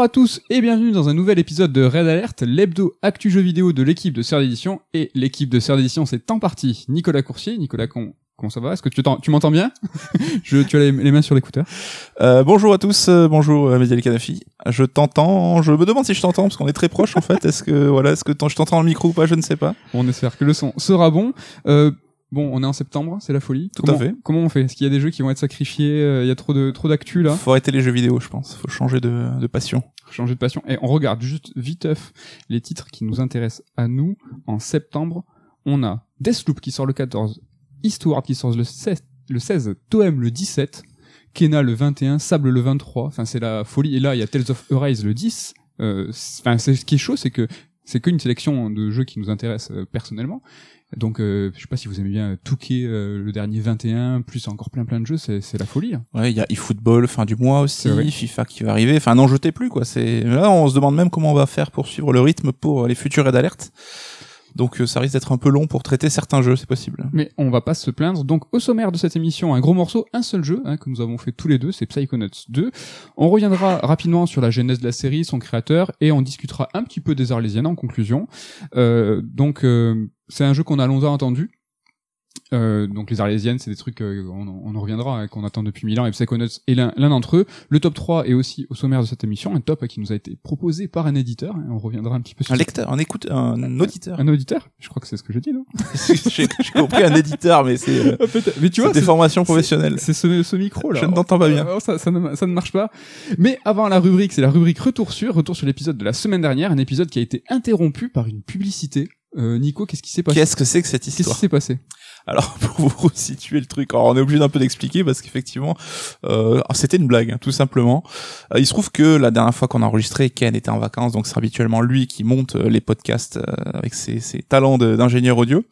Bonjour à tous et bienvenue dans un nouvel épisode de Red Alert, l'hebdo actu jeu vidéo de l'équipe de Serre d'édition. Et l'équipe de Serre d'édition, c'est en partie Nicolas Coursier. Nicolas, con- comment ça va? Est-ce que tu, t'en- tu m'entends bien? Je, Tu as les, les mains sur l'écouteur Euh, bonjour à tous, euh, bonjour euh, Mehdi El Kanafi. Je t'entends, je me demande si je t'entends parce qu'on est très proche en fait. Est-ce que voilà, est-ce que je t'entends dans le micro ou pas? Je ne sais pas. On espère que le son sera bon. Euh, bon, on est en septembre, c'est la folie. Tout Comment- à fait. Comment on fait? Est-ce qu'il y a des jeux qui vont être sacrifiés Euh, Il y a trop de trop d'actu là? Faut arrêter les jeux vidéo, je pense. Faut changer de, de passion. changer de passion. Et on regarde juste viteuf les titres qui nous intéressent à nous. En septembre, on a Deathloop qui sort le 14, Eastward qui sort le 16, le 16 Toem le 17, Kena le 21, Sable le 23. Enfin, c'est la folie. Et là, il y a Tales of Arise le 10. Euh, c'est- Enfin, c'est ce qui est chaud, c'est que c'est qu'une sélection de jeux qui nous intéressent euh, personnellement. Donc, euh, je sais pas si vous aimez bien Touquet, euh, le dernier 21, plus encore plein plein de jeux, c'est la folie. hein. Ouais, il y a eFootball fin du mois aussi, FIFA qui va arriver. Enfin, n'en jetez plus quoi. C'est là, on se demande même comment on va faire pour suivre le rythme pour les futurs raids d'alerte. Donc, euh, ça risque d'être un peu long pour traiter certains jeux, c'est possible. Mais on va pas se plaindre. Donc au sommaire de cette émission, un gros morceau, un seul jeu hein, que nous avons fait tous les deux, c'est Psychonauts 2. On reviendra rapidement sur la genèse de la série, son créateur, et on discutera un petit peu des Arlésiennes en conclusion. Euh, donc euh, c'est un jeu qu'on a longtemps attendu. Euh, donc les Arlésiennes, c'est des trucs, euh, on, on en reviendra, hein, qu'on attend depuis mille ans, et Psychonauts est l'un l'un d'entre eux. Le top 3 est aussi au sommaire de cette émission, un top qui nous a été proposé par un éditeur, hein, on reviendra un petit peu sur Un lecteur, un écoute, un auditeur. un auditeur. Je crois que c'est ce que je dis, non J'ai compris un éditeur, mais c'est euh, Ah. Mais tu vois, c'est des formations professionnelles. C'est ce, ce micro là. Je ne t'entends pas bien. Ça, ça, ne, ça ne marche pas. Mais avant la rubrique, c'est la rubrique retour sur, retour sur l'épisode de la semaine dernière, un épisode qui a été interrompu par une publicité. Euh, Nico, qu'est-ce qui s'est passé Qu'est-ce que c'est que cette Qu'est-ce qui histoire s'est passé Alors pour vous resituer le truc, alors on est obligé d'un peu d'expliquer parce qu'effectivement euh, c'était une blague hein, tout simplement. Euh, il se trouve que la dernière fois qu'on a enregistré, Ken était en vacances, donc c'est habituellement lui qui monte euh, les podcasts euh, avec ses, ses talents d'ingénieur audio.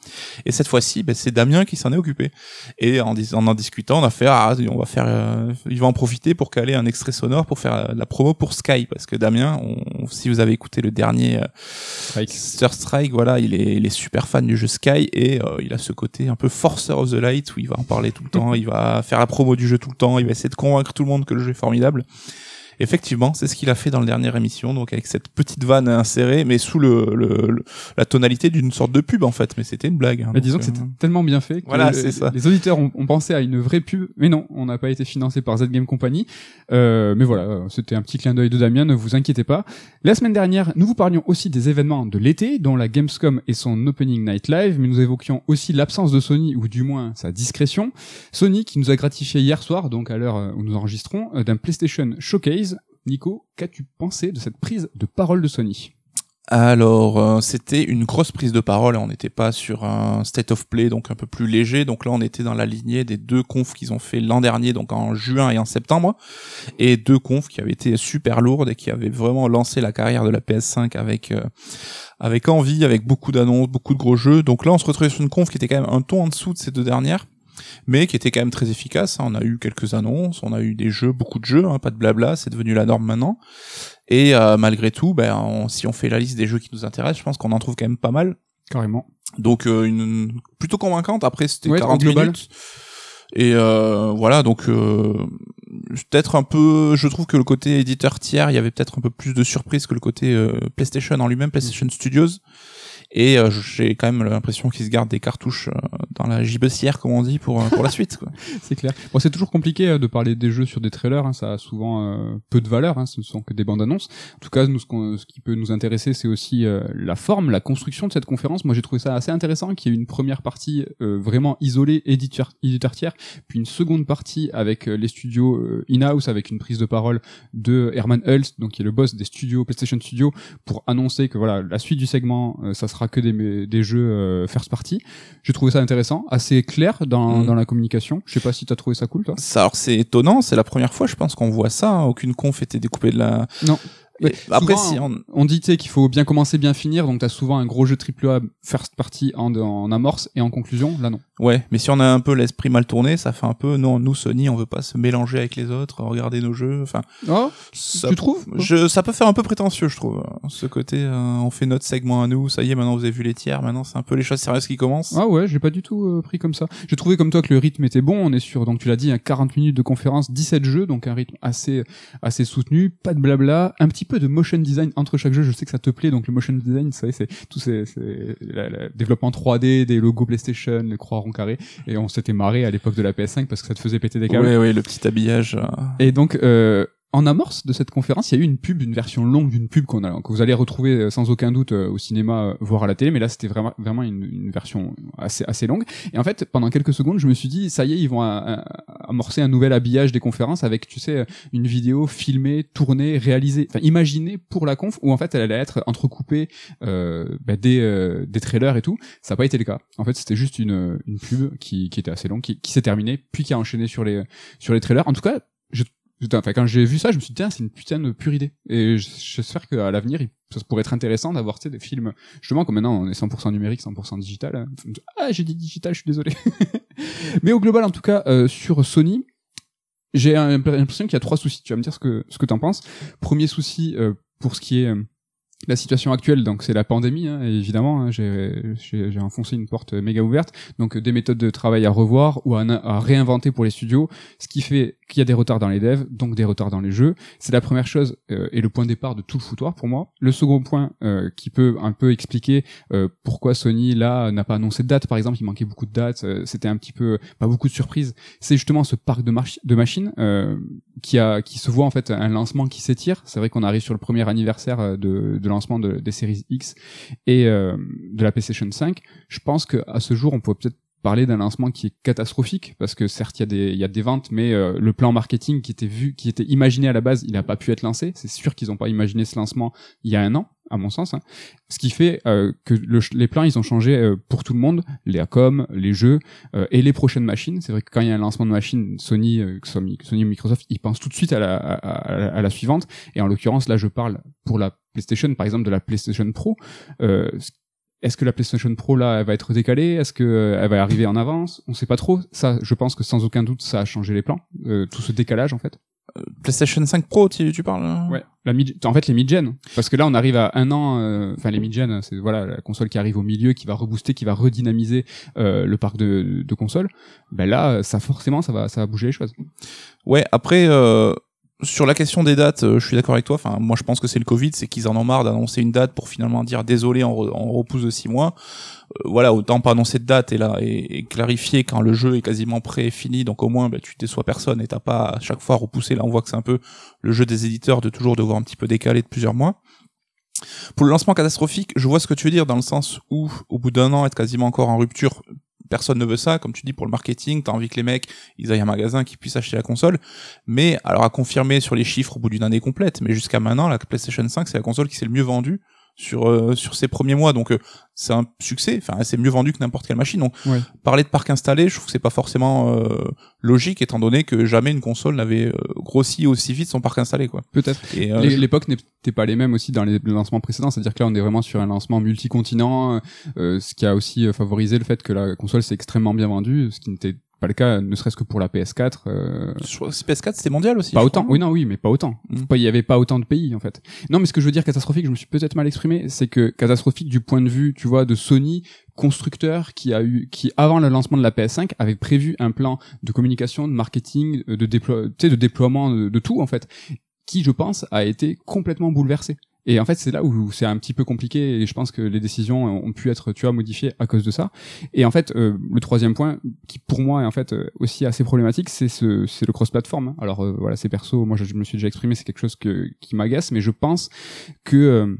Et cette fois-ci, ben, c'est Damien qui s'en est occupé. Et en, dis- en en discutant, on a fait ah on va faire, euh, il va en profiter pour caler un extrait sonore pour faire euh, la promo pour Sky parce que Damien, on- si vous avez écouté le dernier euh, Strike. Sir Strike, voilà, il est, il est super fan du jeu Sky et euh, il a ce côté un peu Forcer of the Light où il va en parler tout le temps, il va faire la promo du jeu tout le temps, il va essayer de convaincre tout le monde que le jeu est formidable. Effectivement, c'est ce qu'il a fait dans la dernière émission, donc avec cette petite vanne insérée, mais sous le, le- le- la tonalité d'une sorte de pub en fait, mais c'était une blague. hein, Mais disons que c'était euh, tellement bien fait que Voilà, c'est ça. les auditeurs ont, ont pensé à une vraie pub, mais non, on n'a pas été financé par Z Game Company. Euh, mais voilà, euh, c'était un petit clin d'œil de Damien, ne vous inquiétez pas. La semaine dernière, nous vous parlions aussi des événements de l'été, dont la Gamescom et son Opening Night Live, mais nous évoquions aussi l'absence de Sony, ou du moins sa discrétion. Sony qui nous a gratifié hier soir, donc à l'heure où nous enregistrons, euh, d'un PlayStation Showcase. Nico, qu'as-tu pensé de cette prise de parole de Sony? Alors, euh, c'était une grosse prise de parole. On n'était pas sur un state of play, donc un peu plus léger. Donc là, on était dans la lignée des deux confs qu'ils ont fait l'an dernier, donc en juin et en septembre, et deux confs qui avaient été super lourdes et qui avaient vraiment lancé la carrière de la PS5 avec euh, avec envie, avec beaucoup d'annonces, beaucoup de gros jeux. Donc là, on se retrouvait sur une conf qui était quand même un ton en dessous de ces deux dernières mais qui était quand même très efficace. hein. On a eu quelques annonces, on a eu des jeux, beaucoup de jeux, hein, pas de blabla, c'est devenu la norme maintenant. Et euh, malgré tout, ben, on- si on fait la liste des jeux qui nous intéressent, je pense qu'on en trouve quand même pas mal. Carrément. Donc euh, une plutôt convaincante. Après, c'était Ouais, au 40 global. minutes. Et euh, voilà, donc euh, peut-être un peu. Je trouve que le côté éditeur tiers, il y avait peut-être un peu plus de surprise que le côté euh, PlayStation en lui-même, PlayStation Studios. Et euh, j'ai quand même l'impression qu'ils se gardent des cartouches euh, dans la gibecière, comme on dit, pour euh, pour la suite. C'est clair. Bon, c'est toujours compliqué euh, de parler des jeux sur des trailers. hein, ça a souvent euh, peu de valeur. Hein, ce ne sont que des bandes annonces. En tout cas, ce, qui peut nous intéresser, c'est aussi la forme, la construction de cette conférence. Moi, j'ai trouvé ça assez intéressant qu'il y ait une première partie vraiment isolée, éditeur, éditeur tiers, puis une seconde partie avec les studios in-house, avec une prise de parole de Herman Hulst, donc qui est le boss des studios PlayStation Studios, pour annoncer que voilà la suite du segment, ça sera que des, des jeux first party. J'ai trouvé ça intéressant, assez clair dans, Mhm. dans la communication. Je sais pas si t'as trouvé ça cool, toi. Ça, alors c'est étonnant, c'est la première fois, je pense qu'on voit ça. hein. Aucune conf était découpée de la. Non. Après, souvent, si on, On dit qu'il faut bien commencer, bien finir, donc t'as souvent un gros jeu AAA first party en, en amorce et en conclusion. Là, non. Ouais, mais si on a un peu l'esprit mal tourné, ça fait un peu non, nous Sony, on veut pas se mélanger avec les autres, regarder nos jeux. Enfin, oh, ça, tu trouves je, ça peut faire un peu prétentieux, je trouve. Ce côté, euh, on fait notre segment à nous, ça y est, maintenant vous avez vu les tiers, maintenant c'est un peu les choses sérieuses qui commencent. Ah ouais, j'ai pas du tout euh, pris comme ça. J'ai trouvé comme toi que le rythme était bon. On est sur, donc tu l'as dit, un 40 minutes de conférence, 17 jeux, donc un rythme assez assez soutenu, pas de blabla, un petit peu de motion design entre chaque jeu. Je sais que ça te plaît, donc le motion design, ça c'est tout c'est développement 3D des logos PlayStation, les croix carrés, et on s'était marré à l'époque de la PS5 parce que ça te faisait péter des câbles. Oui, oui, le petit habillage. euh. Et donc, euh, en amorce de cette conférence, il y a eu une pub, une version longue d'une pub qu'on a, que vous allez retrouver euh, sans aucun doute euh, au cinéma, euh, voire à la télé, mais là c'était vraiment, vraiment une, une version assez, assez longue. Et en fait, pendant quelques secondes, je me suis dit, ça y est, ils vont amorcer un nouvel habillage des conférences avec, tu sais, une vidéo filmée, tournée, réalisée, enfin imaginée pour la conf, où en fait elle allait être entrecoupée euh, bah, des, euh, des trailers et tout. Ça n'a pas été le cas. En fait, c'était juste une, une pub qui, qui était assez longue, qui, qui s'est terminée, puis qui a enchaîné sur les, sur les trailers. En tout cas, Putain, enfin, quand j'ai vu ça, je me suis dit, c'est une putain de pure idée. Et j'espère qu'à l'avenir, ça pourrait être intéressant d'avoir, des films, justement, comme maintenant, on est 100% numérique, 100% digital. hein. Ah, j'ai dit digital, je suis désolé. Mais au global, en tout cas, euh, sur Sony, j'ai l'impression qu'il y a trois soucis. Tu vas me dire ce que, ce que t'en penses. Premier souci, euh, pour ce qui est euh, la situation actuelle, donc c'est la pandémie, hein, évidemment, hein, j'ai enfoncé une porte méga ouverte, donc des méthodes de travail à revoir ou à, réinventer pour les studios, ce qui fait qu'il y a des retards dans les devs, donc des retards dans les jeux. C'est la première chose euh, et le point de départ de tout le foutoir pour moi. Le second point euh, qui peut un peu expliquer euh, pourquoi Sony là n'a pas annoncé de date, par exemple, il manquait beaucoup de dates, euh, c'était un petit peu pas beaucoup de surprises. C'est justement ce parc de, de machines euh, qui a qui se voit en fait un lancement qui s'étire. C'est vrai qu'on arrive sur le premier anniversaire euh, de, de lancement de, des séries X et euh, de la PlayStation 5. Je pense que à ce jour, on peut peut-être parler d'un lancement qui est catastrophique parce que certes il y a des il y a des ventes mais euh, le plan marketing qui était vu qui était imaginé à la base il n'a pas pu être lancé c'est sûr qu'ils n'ont pas imaginé ce lancement il y a un an à mon sens hein. ce qui fait euh, que le les plans ils ont changé euh, pour tout le monde les Acom les jeux euh, et les prochaines machines c'est vrai que quand il y a un lancement de machine Sony euh, Mi- Sony ou Microsoft ils pensent tout de suite à la à- à la suivante et en l'occurrence là je parle pour la PlayStation par exemple de la PlayStation Pro euh, est-ce que la PlayStation Pro là elle va être décalée? Est-ce que euh, elle va arriver en avance? On sait pas trop. Ça, je pense que sans aucun doute, ça a changé les plans. Euh, tout ce décalage en fait. PlayStation 5 Pro, tu, tu parles hein? Ouais. La mid, en fait les mid-gen. Parce que là on arrive à un an. euh, Enfin les mid-gen, c'est voilà la console qui arrive au milieu, qui va rebooster, qui va redynamiser euh, le parc de, de consoles. Ben là, ça forcément, ça va, ça va bouger les choses. Ouais, après, euh, sur la question des dates, euh, je suis d'accord avec toi. Enfin, moi, je pense que c'est le Covid, c'est qu'ils en ont marre d'annoncer une date pour finalement dire désolé, on, re- on repousse de six mois. Euh, voilà, autant pas annoncer de date et là et, et clarifier quand le jeu est quasiment prêt et fini. Donc au moins, bah, tu déçois personne et t'as pas à chaque fois repoussé. Là, on voit que c'est un peu le jeu des éditeurs de toujours devoir un petit peu décaler de plusieurs mois. Pour le lancement catastrophique, je vois ce que tu veux dire dans le sens où, au bout d'un an, être quasiment encore en rupture, personne ne veut ça. Comme tu dis, pour le marketing, t'as envie que les mecs, ils aillent un magasin, qu'ils puissent acheter la console. Mais, alors à confirmer sur les chiffres au bout d'une année complète, mais jusqu'à maintenant, la PlayStation 5, c'est la console qui s'est le mieux vendue sur euh, sur ces premiers mois. Donc euh, c'est un succès. Enfin c'est mieux vendu que n'importe quelle machine. Donc Ouais. parler de parc installé je trouve que c'est pas forcément euh, logique étant donné que jamais une console n'avait euh, grossi aussi vite son parc installé quoi. Peut-être. et euh, je- L'époque n'était pas les mêmes aussi dans les lancements précédents, c'est-à-dire que là on est vraiment sur un lancement multicontinent, euh, ce qui a aussi favorisé le fait que la console s'est extrêmement bien vendue, ce qui n'était pas le cas, ne serait-ce que pour la PS4. euh, je crois que PS4 c'était mondial aussi pas autant. crois. Oui, non, oui, mais pas autant. Mm. Pas- Il y avait pas autant de pays en fait. Non, mais ce que je veux dire catastrophique, je me suis peut-être mal exprimé, c'est que catastrophique du point de vue, tu vois, de Sony constructeur qui a eu, qui avant le lancement de la PS5 avait prévu un plan de communication, de marketing, euh, de déplo déploiement de, de tout en fait, qui je pense a été complètement bouleversé. Et en fait, c'est là où c'est un petit peu compliqué et je pense que les décisions ont pu être, tu vois, modifiées à cause de ça. Et en fait, euh, le troisième point, qui pour moi est en fait euh, aussi assez problématique, c'est ce, c'est le cross-platform. Alors euh, voilà, c'est perso, moi je, je me suis déjà exprimé, c'est quelque chose que, qui m'agace, mais je pense que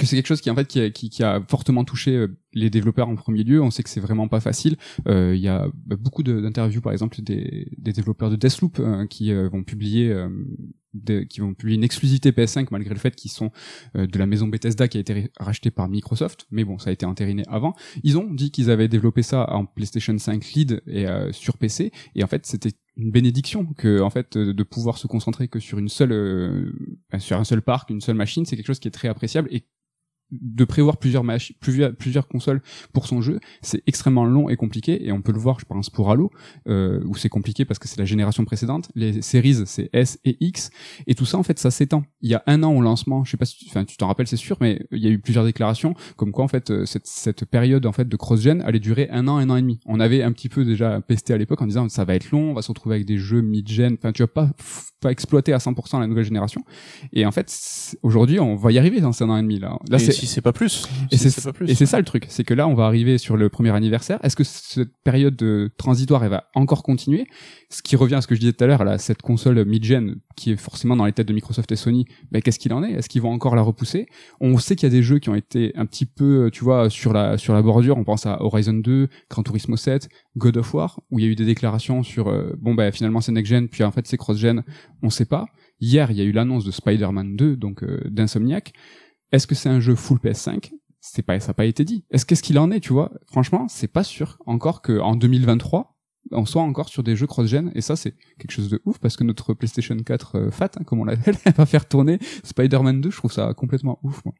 que c'est quelque chose qui en fait qui a, qui, qui a fortement touché euh, les développeurs en premier lieu. On sait que c'est vraiment pas facile. Euh, Il y a bah, beaucoup de- d'interviews, par exemple, des, des développeurs de Deathloop euh, qui euh, vont publier, euh, des- qui vont publier une exclusivité PS5 malgré le fait qu'ils sont euh, de la maison Bethesda qui a été rachetée par Microsoft. Mais bon, ça a été entériné avant. Ils ont dit qu'ils avaient développé ça en PlayStation 5 lead et euh, sur PC. Et en fait, c'était une bénédiction que en fait de pouvoir se concentrer que sur une seule euh, sur un seul parc, une seule machine, c'est quelque chose qui est très appréciable de prévoir plusieurs matchs, plusieurs, plusieurs consoles pour son jeu, c'est extrêmement long et compliqué. Et on peut le voir, je pense, pour Halo, euh, où c'est compliqué parce que c'est la génération précédente. Les séries, c'est S et X. Et tout ça, en fait, ça s'étend. Il y a un an au lancement, je sais pas si, enfin, tu t'en rappelles, c'est sûr, mais il y a eu plusieurs déclarations comme quoi, en fait, euh, cette, cette période, en fait, de cross-gen allait durer un an, un an et demi. On avait un petit peu déjà pesté à l'époque en disant, ça va être long, on va se retrouver avec des jeux mid-gen. Enfin, tu vas pas, pas exploiter à 100% la nouvelle génération. Et en fait, aujourd'hui, on va y arriver dans un an et demi, là. Là, et si c'est pas plus. Et c'est ça le truc, c'est que là, on va arriver sur le premier anniversaire. Est-ce que cette période de transitoire, elle va encore continuer? Ce qui revient à ce que je disais tout à l'heure, là, cette console mid-gen qui est forcément dans les têtes de Microsoft et Sony, ben, qu'est-ce qu'il en est? Est-ce qu'ils vont encore la repousser? On sait qu'il y a des jeux qui ont été un petit peu, tu vois, sur la sur la bordure. On pense à Horizon 2, Gran Turismo 7, God of War, où il y a eu des déclarations sur euh, bon ben finalement c'est next-gen, puis en fait c'est cross-gen. On sait pas. Hier, il y a eu l'annonce de Spider-Man 2, donc euh, d'Insomniac. Est-ce que c'est un jeu full PS5 C'est pas, ça n'a pas été dit. Est-ce qu'est-ce qu'il en est, tu vois? Franchement, c'est pas sûr. Encore qu'en 2023, on soit encore sur des jeux cross-gen et ça c'est quelque chose de ouf parce que notre PlayStation 4 euh, fat hein, comme on l'appelle va faire tourner Spider-Man 2 je trouve ça complètement ouf moi.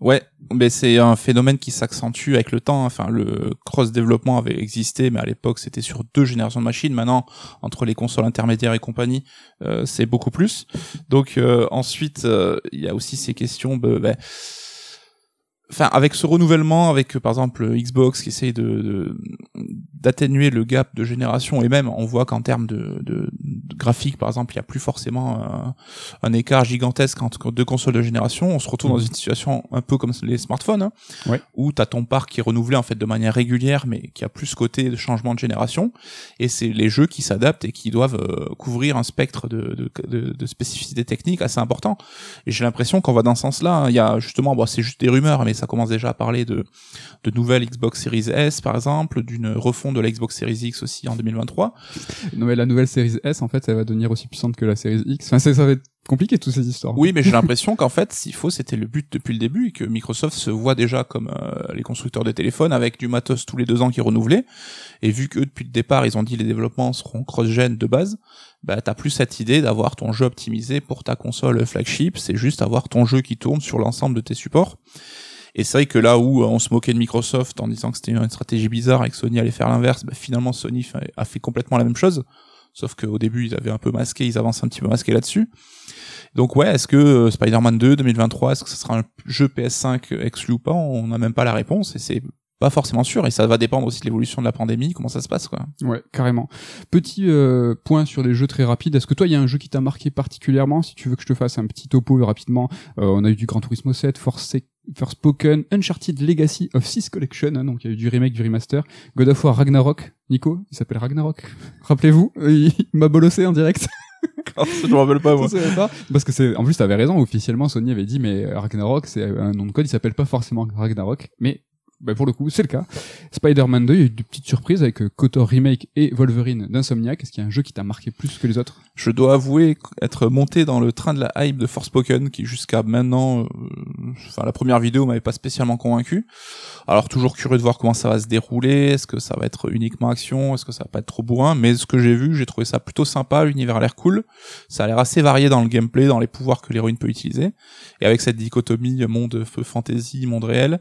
Ouais, mais c'est un phénomène qui s'accentue avec le temps. Enfin, le cross-développement avait existé, mais à l'époque, c'était sur deux générations de machines. Maintenant, entre les consoles intermédiaires et compagnie, euh, c'est beaucoup plus. Donc euh, ensuite, il y a aussi ces questions. Bah, bah, enfin avec ce renouvellement avec par exemple Xbox qui essaye de d'atténuer le gap de génération. Et même on voit qu'en termes de, de, graphique par exemple il y a plus forcément un, un, écart gigantesque entre deux consoles de génération. On se retrouve dans une situation un peu comme les smartphones hein, ouais. où tu as ton parc qui est renouvelé en fait de manière régulière mais qui a plus côté de changement de génération. Et c'est les jeux qui s'adaptent et qui doivent euh, couvrir un spectre de, de, de, spécificités techniques assez important. Et j'ai l'impression qu'on va dans ce sens là hein. il y a justement bon c'est juste des rumeurs mais ça commence déjà à parler de, de nouvelles Xbox Series S par exemple, d'une refonte de la Xbox Series X aussi en 2023. Non mais la nouvelle Series S en fait elle va devenir aussi puissante que la Series X. Enfin ça va être compliqué toutes ces histoires. Oui mais j'ai l'impression qu'en fait s'il faut c'était le but depuis le début et que Microsoft se voit déjà comme euh, les constructeurs de téléphones avec du matos tous les deux ans qui est renouvelé et vu que depuis le départ ils ont dit les développements seront cross-gen de base bah t'as plus cette idée d'avoir ton jeu optimisé pour ta console flagship, c'est juste avoir ton jeu qui tourne sur l'ensemble de tes supports. Et c'est vrai que là où on se moquait de Microsoft en disant que c'était une stratégie bizarre et que Sony allait faire l'inverse, bah finalement Sony a fait complètement la même chose. Sauf qu'au début, ils avaient un peu masqué, ils avancent un petit peu masqué là-dessus. Donc ouais, est-ce que euh, Spider-Man 2 2023, est-ce que ce sera un jeu PS5 exclu ou pas On n'a même pas la réponse et c'est pas forcément sûr et ça va dépendre aussi de l'évolution de la pandémie, comment ça se passe quoi. Ouais, carrément. Petit euh, point sur les jeux très rapides. Est-ce que toi il y a un jeu qui t'a marqué particulièrement? Si tu veux que je te fasse un petit topo rapidement, euh, on a eu du Gran Turismo 7, Force Forspoken, Uncharted Legacy of Six Collection, hein, donc il y a eu du remake, du remaster, God of War Ragnarok, Nico, il s'appelle Ragnarok. Rappelez-vous, il, m'a bolossé en direct. je me rappelle pas moi. Pas, parce que c'est en plus t'avais raison officiellement Sony avait dit mais Ragnarok c'est un nom de code il s'appelle pas forcément Ragnarok mais bah pour le coup, c'est le cas. Spider-Man 2, il y a eu de petites surprises avec euh, Kotor Remake et Wolverine d'Insomniac. Est-ce qu'il y a un jeu qui t'a marqué plus que les autres? Je dois avouer être monté dans le train de la hype de Forspoken, qui jusqu'à maintenant, euh, enfin la première vidéo m'avait pas spécialement convaincu. Alors toujours curieux de voir comment ça va se dérouler. Est-ce que ça va être uniquement action? Est-ce que ça va pas être trop bourrin? Mais ce que j'ai vu, j'ai trouvé ça plutôt sympa. L'univers a l'air cool. Ça a l'air assez varié dans le gameplay, dans les pouvoirs que l'héroïne peut utiliser. Et avec cette dichotomie monde fantasy, monde réel,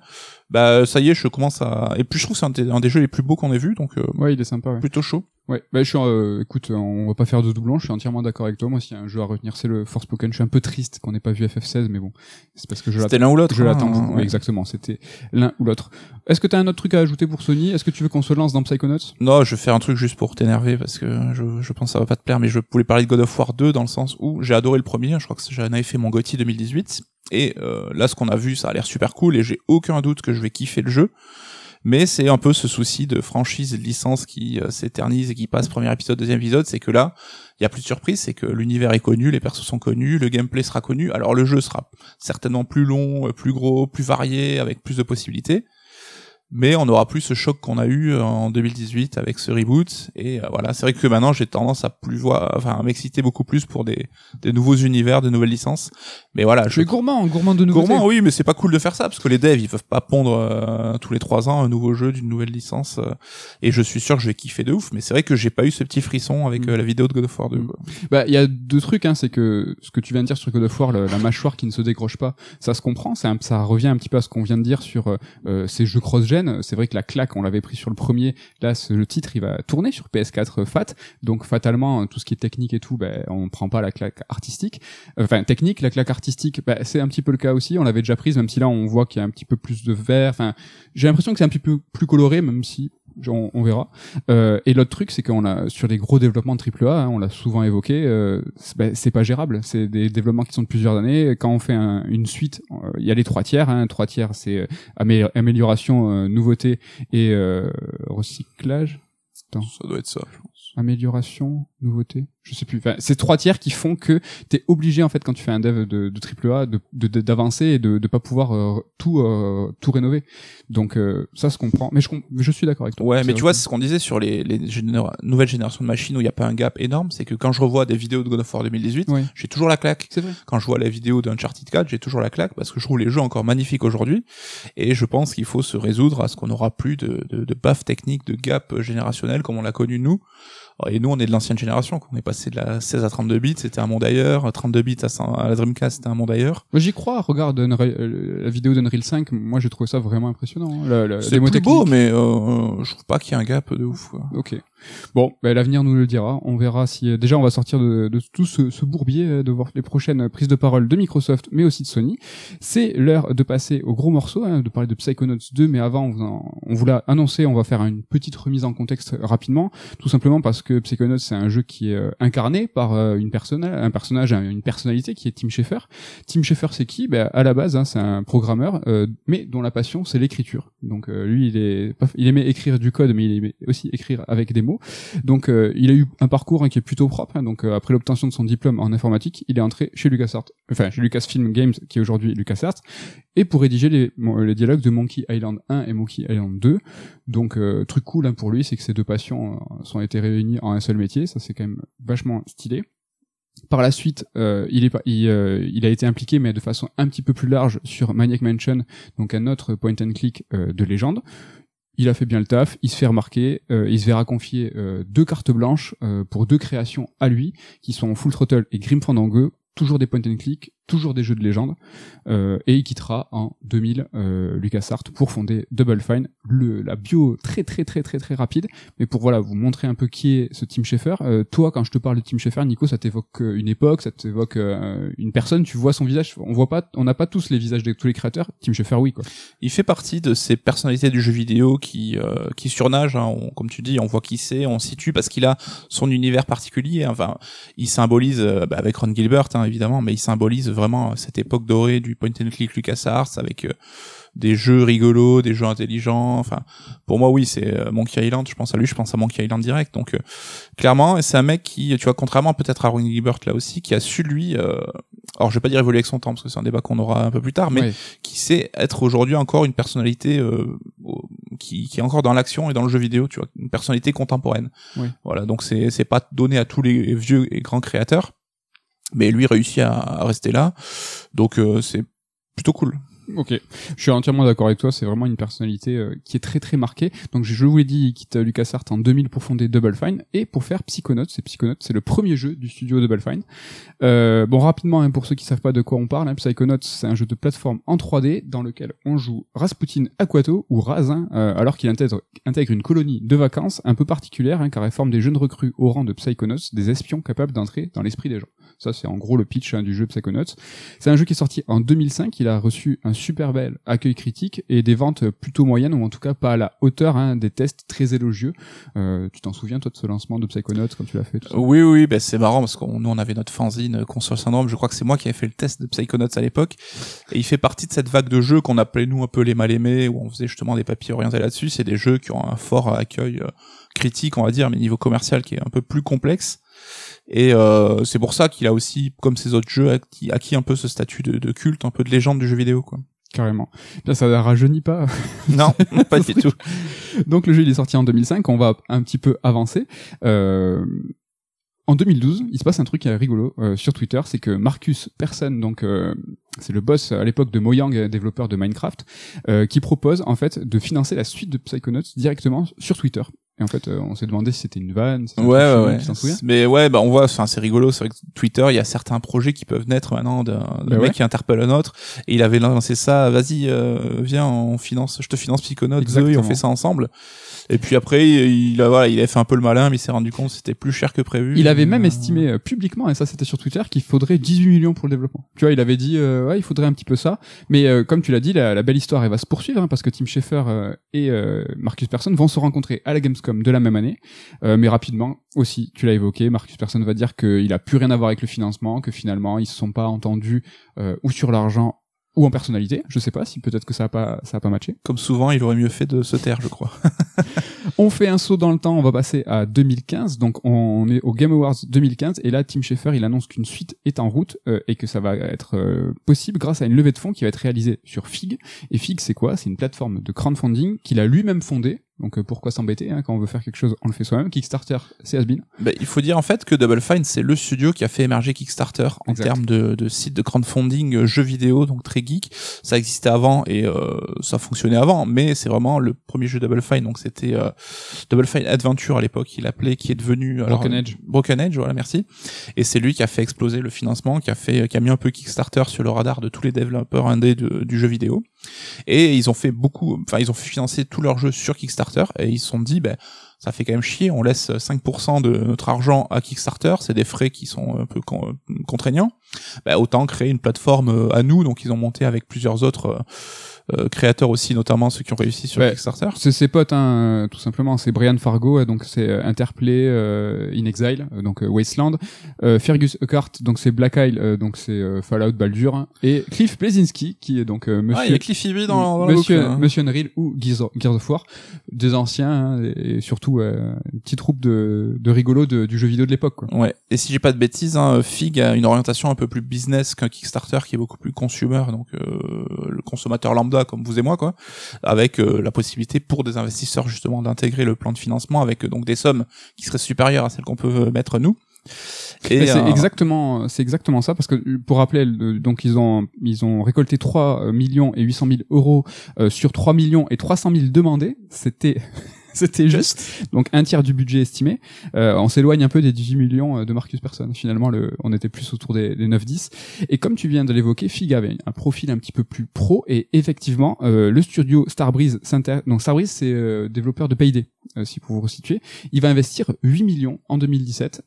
bah ça y est, je commence à. Et puis je trouve que c'est un, des jeux les plus beaux qu'on ait vu, donc. Euh, ouais, il est sympa. Ouais. Plutôt chaud. Ouais, bah je suis, euh, écoute, on va pas faire de doublon, je suis entièrement d'accord avec toi. Moi, s'il y a un jeu à retenir, c'est le Forspoken. Je suis un peu triste qu'on n'ait pas vu FF16, mais bon, c'est parce que je l'attends. C'était l'un ou l'autre. Je l'attends. Hein, exactement, c'était l'un ou l'autre. Est-ce que t'as un autre truc à ajouter pour Sony? Est-ce que tu veux qu'on se lance dans Psychonauts? Non, je vais faire un truc juste pour t'énerver parce que je, je pense que ça va pas te plaire, mais je voulais parler de God of War 2 dans le sens où j'ai adoré le premier. Je crois que j'en avais fait mon GOTY 2018. Et euh, là, ce qu'on a vu, ça a l'air super cool et j'ai aucun doute que je vais kiffer le jeu. Mais c'est un peu ce souci de franchise et de licence qui euh, s'éternise et qui passe premier épisode, deuxième épisode, c'est que là, il y a plus de surprise, c'est que l'univers est connu, les persos sont connus, le gameplay sera connu, alors le jeu sera certainement plus long, euh, plus gros, plus varié, avec plus de possibilités, mais on n'aura plus ce choc qu'on a eu en 2018 avec ce reboot. Et euh, voilà, c'est vrai que maintenant j'ai tendance à plus voir, enfin à m'exciter beaucoup plus pour des, des nouveaux univers, de nouvelles licences. Mais voilà, je suis gourmand, gourmand de nouveautés. Gourmand, oui, mais c'est pas cool de faire ça parce que les devs ils peuvent pas pondre euh, tous les trois ans un nouveau jeu d'une nouvelle licence. euh, et je suis sûr que je vais kiffer de ouf. Mais c'est vrai que j'ai pas eu ce petit frisson avec Mm. euh, la vidéo de God of War 2. Mm. quoi. Bah, il y a deux trucs, hein, c'est que ce que tu viens de dire sur God of War, le- la mâchoire qui ne se décroche pas, ça se comprend, c'est un- ça revient un petit peu à ce qu'on vient de dire sur euh, euh, ces jeux cross-gen. C'est vrai que la claque, on l'avait pris sur le premier, là, le titre, il va tourner sur PS4 FAT, donc fatalement, tout ce qui est technique et tout, ben, on prend pas la claque artistique. Enfin, technique, la claque artistique, ben, c'est un petit peu le cas aussi, on l'avait déjà prise, même si là, on voit qu'il y a un petit peu plus de vert, enfin, j'ai l'impression que c'est un petit peu plus coloré, même si on, on verra. Euh, et l'autre truc, c'est qu'on a sur les gros développements de AAA, hein, on l'a souvent évoqué, euh, c'est ben, c'est pas gérable. C'est des développements qui sont de plusieurs années. Quand on fait un- une suite, euh, il y a les trois tiers. Hein, trois tiers, c'est euh, amé- amélioration, euh, nouveauté et euh, recyclage. Attends. Ça doit être ça. je pense. Amélioration, nouveauté. Je sais plus. Enfin, c'est trois tiers qui font que t'es obligé en fait quand tu fais un dev de, de- de- d'avancer et de de pas pouvoir euh, tout euh, tout rénover. Donc euh, ça se comprend. Mais je je suis d'accord avec toi. Ouais, mais tu vois, c'est ce qu'on disait sur les, les généra- nouvelles générations de machines où il n'y a pas un gap énorme, c'est que quand je revois des vidéos de God of War 2018, Ouais. j'ai toujours la claque. c'est vrai. Quand je vois la vidéo d'Uncharted 4, j'ai toujours la claque parce que je trouve les jeux encore magnifiques aujourd'hui. Et je pense qu'il faut se résoudre à ce qu'on n'aura plus de, de, de baffe technique, de gap générationnel comme on l'a connu nous. Et nous, on est de l'ancienne génération. quoi. On est passé de la 16 à 32 bits, c'était un monde ailleurs. 32 bits à, 100 à la Dreamcast, c'était un monde ailleurs. J'y crois. Regarde Unreal- euh, la vidéo d'Unreal 5. Moi, j'ai trouvé ça vraiment impressionnant. hein. C'est plus beau, mais euh, je trouve pas qu'il y ait un gap de ouf. quoi. Ok. Bon, ben, l'avenir nous le dira. On verra si euh, déjà on va sortir de, de tout ce, ce bourbier euh, de voir les prochaines prises de parole de Microsoft, mais aussi de Sony. C'est l'heure de passer au gros morceau, hein, de parler de Psychonauts 2. Mais avant, on, vous en- on vous l'a annoncé, on va faire une petite remise en contexte rapidement, tout simplement parce que Psychonauts c'est un jeu qui est euh, incarné par une personne, un personnage, un- une personnalité qui est Tim Schafer. Tim Schafer, c'est qui? Ben à la base, hein, c'est un programmeur, euh, mais dont la passion c'est l'écriture. Donc euh, lui, il est, il aimait écrire du code, mais il aimait aussi écrire avec des mots. Donc euh, il a eu un parcours hein, qui est plutôt propre. hein. donc euh, après l'obtention de son diplôme en informatique, il est entré chez LucasArts, enfin chez Lucasfilm Games, qui est aujourd'hui LucasArts, et pour rédiger les, les dialogues de Monkey Island 1 et Monkey Island 2. Donc euh, truc cool hein, pour lui, c'est que ces deux passions euh, sont été réunies en un seul métier. Ça c'est quand même vachement stylé. Par la suite, euh, il, euh, a été impliqué, mais de façon un petit peu plus large, sur Maniac Mansion, donc un autre point and click euh, de légende. Il a fait bien le taf, il se fait remarquer, euh, il se verra confier euh, deux cartes blanches euh, pour deux créations à lui, qui sont Full Throttle et Grim Fandango, toujours des point and click, toujours des jeux de légende, euh, et il quittera en 2000 euh, LucasArts pour fonder Double Fine, le, la bio très très très très très rapide, mais pour voilà vous montrer un peu qui est ce Tim Schafer. Euh, toi, quand je te parle de Tim Schafer, Nico, ça t'évoque euh, une époque, ça t'évoque euh, une personne, tu vois son visage, on voit pas, on n'a pas tous les visages de tous les créateurs. Tim Schafer, oui quoi. Il fait partie de ces personnalités du jeu vidéo qui euh, qui surnagent. hein. On- comme tu dis, on voit qui c'est, on situe parce qu'il a son univers particulier. Enfin, il symbolise bah, avec Ron Gilbert hein, évidemment, mais il symbolise vraiment cette époque dorée du point and click LucasArts avec euh, des jeux rigolos, des jeux intelligents. Enfin, pour moi, oui, c'est euh, Monkey Island. Je pense à lui, je pense à Monkey Island direct. Donc, euh, clairement, c'est un mec qui, tu vois, contrairement peut-être à Ron Gilbert là aussi, qui a su lui. euh, alors, je vais pas dire évoluer avec son temps parce que c'est un débat qu'on aura un peu plus tard, mais qui sait être aujourd'hui encore une personnalité euh, qui, qui est encore dans l'action et dans le jeu vidéo, tu vois, une personnalité contemporaine. Oui. Voilà, donc c'est c'est pas donné à tous les vieux et grands créateurs, mais lui réussit à, à rester là, donc euh, c'est plutôt cool. Ok, je suis entièrement d'accord avec toi. C'est vraiment une personnalité euh, qui est très très marquée. Donc je vous l'ai dit, il quitte LucasArts en 2000 pour fonder Double Fine et pour faire Psychonauts. C'est Psychonauts, c'est le premier jeu du studio Double Fine. Euh, bon, rapidement, hein, pour ceux qui savent pas de quoi on parle, hein, Psychonauts, c'est un jeu de plateforme en 3D dans lequel on joue Rasputin Aquato ou Raz, hein, euh, alors qu'il intègre, intègre une colonie de vacances un peu particulière, hein, car elle forme des jeunes recrues au rang de Psychonauts, des espions capables d'entrer dans l'esprit des gens. Ça, c'est en gros le pitch hein, du jeu Psychonauts. C'est un jeu qui est sorti en 2005. Il a reçu un super bel accueil critique et des ventes plutôt moyennes, ou en tout cas pas à la hauteur hein, des tests très élogieux. Euh, tu t'en souviens, toi, de ce lancement de Psychonauts quand tu l'as fait Oui, oui, ben c'est marrant parce qu'on nous on avait notre fanzine euh, Console Syndrome. Je crois que c'est moi qui avais fait le test de Psychonauts à l'époque, et il fait partie de cette vague de jeux qu'on appelait nous un peu les mal aimés, où on faisait justement des papiers orientés là-dessus. C'est des jeux qui ont un fort accueil euh, critique, on va dire, mais niveau commercial qui est un peu plus complexe. Et euh, c'est pour ça qu'il a aussi, comme ces autres jeux, acquis, acquis un peu ce statut de, de culte, un peu de légende du jeu vidéo, quoi. Carrément. Bien, ça rajeunit pas. Non, pas du tout. Donc le jeu il est sorti en 2005, on va un petit peu avancer. Euh, en 2012, il se passe un truc rigolo euh, sur Twitter, c'est que Marcus Persson, donc euh, c'est le boss à l'époque de Mojang, développeur de Minecraft, euh, qui propose en fait de financer la suite de Psychonauts directement sur Twitter. Et en fait, euh, on s'est demandé si c'était une vanne. Si ouais, ouais, ouais. Tu t'en souviens Mais ouais, bah on voit, enfin c'est rigolo. C'est vrai que Twitter, il y a certains projets qui peuvent naître maintenant d'un bah mec qui interpelle un autre. Et il avait lancé ça. Vas-y, euh, viens, on finance, je te finance Psychonauts 2 et on fait ça ensemble. Et puis après, il a voilà, il a fait un peu le malin, mais il s'est rendu compte que c'était plus cher que prévu. Il avait même estimé euh, publiquement, et ça c'était sur Twitter, qu'il faudrait 18 millions pour le développement. Tu vois, il avait dit, euh, ouais, il faudrait un petit peu ça. Mais euh, comme tu l'as dit, la, belle histoire, elle va se poursuivre hein, parce que Tim Schafer et Marcus Persson vont se rencontrer à la Gamescom de la même année. mais rapidement aussi, tu l'as évoqué, Marcus Persson va dire qu'il a plus rien à voir avec le financement, que finalement ils se sont pas entendus ou sur l'argent ou en personnalité. Je sais pas si peut-être que ça a pas ça a pas matché. Comme souvent, il aurait mieux fait de se taire, je crois. on fait un saut dans le temps, on va passer à 2015. Donc on est au Game Awards 2015 et là Tim Schafer, il annonce qu'une suite est en route euh, et que ça va être euh, possible grâce à une levée de fonds qui va être réalisée sur Fig. Et Fig, c'est quoi? C'est une plateforme de crowdfunding qu'il a lui-même fondée donc euh, pourquoi s'embêter hein, quand on veut faire quelque chose, on le fait soi-même. Kickstarter, c'est Asbin. Bah, il faut dire en fait que Double Fine c'est le studio qui a fait émerger Kickstarter en termes de, de site de crowdfunding euh, jeux vidéo, donc très geek. Ça existait avant et euh, ça fonctionnait avant, mais c'est vraiment le premier jeu Double Fine. Donc c'était Double Fine Adventure à l'époque, il appelait, qui est devenu Broken Edge. Broken Edge, voilà, merci. Et c'est lui qui a fait exploser le financement, qui a fait, qui a mis un peu Kickstarter sur le radar de tous les développeurs indés du jeu vidéo. Et ils ont fait beaucoup, enfin ils ont fait financer tous leurs jeux sur Kickstarter et ils se sont dit, ben ça fait quand même chier, on laisse 5% de notre argent à Kickstarter, c'est des frais qui sont un peu contraignants. Ben, autant créer une plateforme euh, à nous, donc ils ont monté avec plusieurs autres euh, euh, créateurs aussi, notamment ceux qui ont réussi sur Kickstarter. C'est ses potes, hein, tout simplement. C'est Brian Fargo, donc c'est euh, Interplay, euh, In Exile, donc Wasteland. Fergus Eckart, donc c'est Black Isle, donc c'est Fallout Baldur. Et Cliff Blazinski, qui est donc Monsieur... Ah, il y a Cliff Ivy dans, dans Monsieur, hein. Monsieur Unreal ou Gears of War. Des anciens, hein, et surtout une petite troupe de, de rigolos de, du jeu vidéo de l'époque. Ouais. Et si j'ai pas de bêtises, hein, Fig a une orientation un peu plus business qu'un Kickstarter qui est beaucoup plus consumer, donc le consommateur lambda comme vous et moi quoi, avec euh, la possibilité pour des investisseurs justement d'intégrer le plan de financement avec euh, donc des sommes qui seraient supérieures à celles qu'on peut mettre nous. Et c'est exactement, c'est exactement ça parce que pour rappeler, donc ils ont ils ont récolté 3 millions et 800 000 euros euh, sur 3 millions et 300 000 demandés. C'était C'était juste. Donc un tiers du budget estimé. Euh, on s'éloigne un peu des 18 millions euh, de Marcus Persson. Finalement, le, on était plus autour des, des 9-10. Et comme tu viens de l'évoquer, Fig avait un profil un petit peu plus pro. Et effectivement, euh, le studio Starbreeze, donc Starbreeze, c'est euh, développeur de Payday, si pour vous resituer. Il va investir 8 millions en 2017.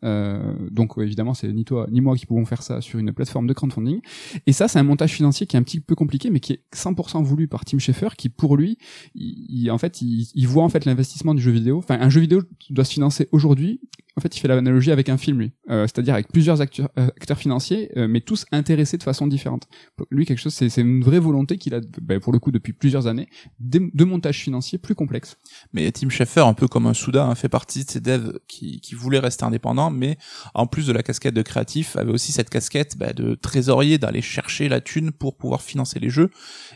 donc évidemment, c'est ni toi ni moi qui pouvons faire ça sur une plateforme de crowdfunding. Et ça, c'est un montage financier qui est un petit peu compliqué, mais qui est 100% voulu par Tim Schafer, qui pour lui, il, en fait, il, il voit en fait l'investissement du jeu vidéo. Enfin, un jeu vidéo doit se financer aujourd'hui en fait, il fait l'analogie avec un film, lui. Euh, c'est-à-dire avec plusieurs acteurs, euh, acteurs financiers, euh, mais tous intéressés de façon différente. Lui, quelque chose, c'est une vraie volonté qu'il a, bah, pour le coup, depuis plusieurs années, de, montage financier plus complexe. Mais Tim Schafer, un peu comme un Souda, hein, fait partie de ces devs qui, qui voulaient rester indépendants, mais en plus de la casquette de créatif, avait aussi cette casquette bah, de trésorier, d'aller chercher la thune pour pouvoir financer les jeux.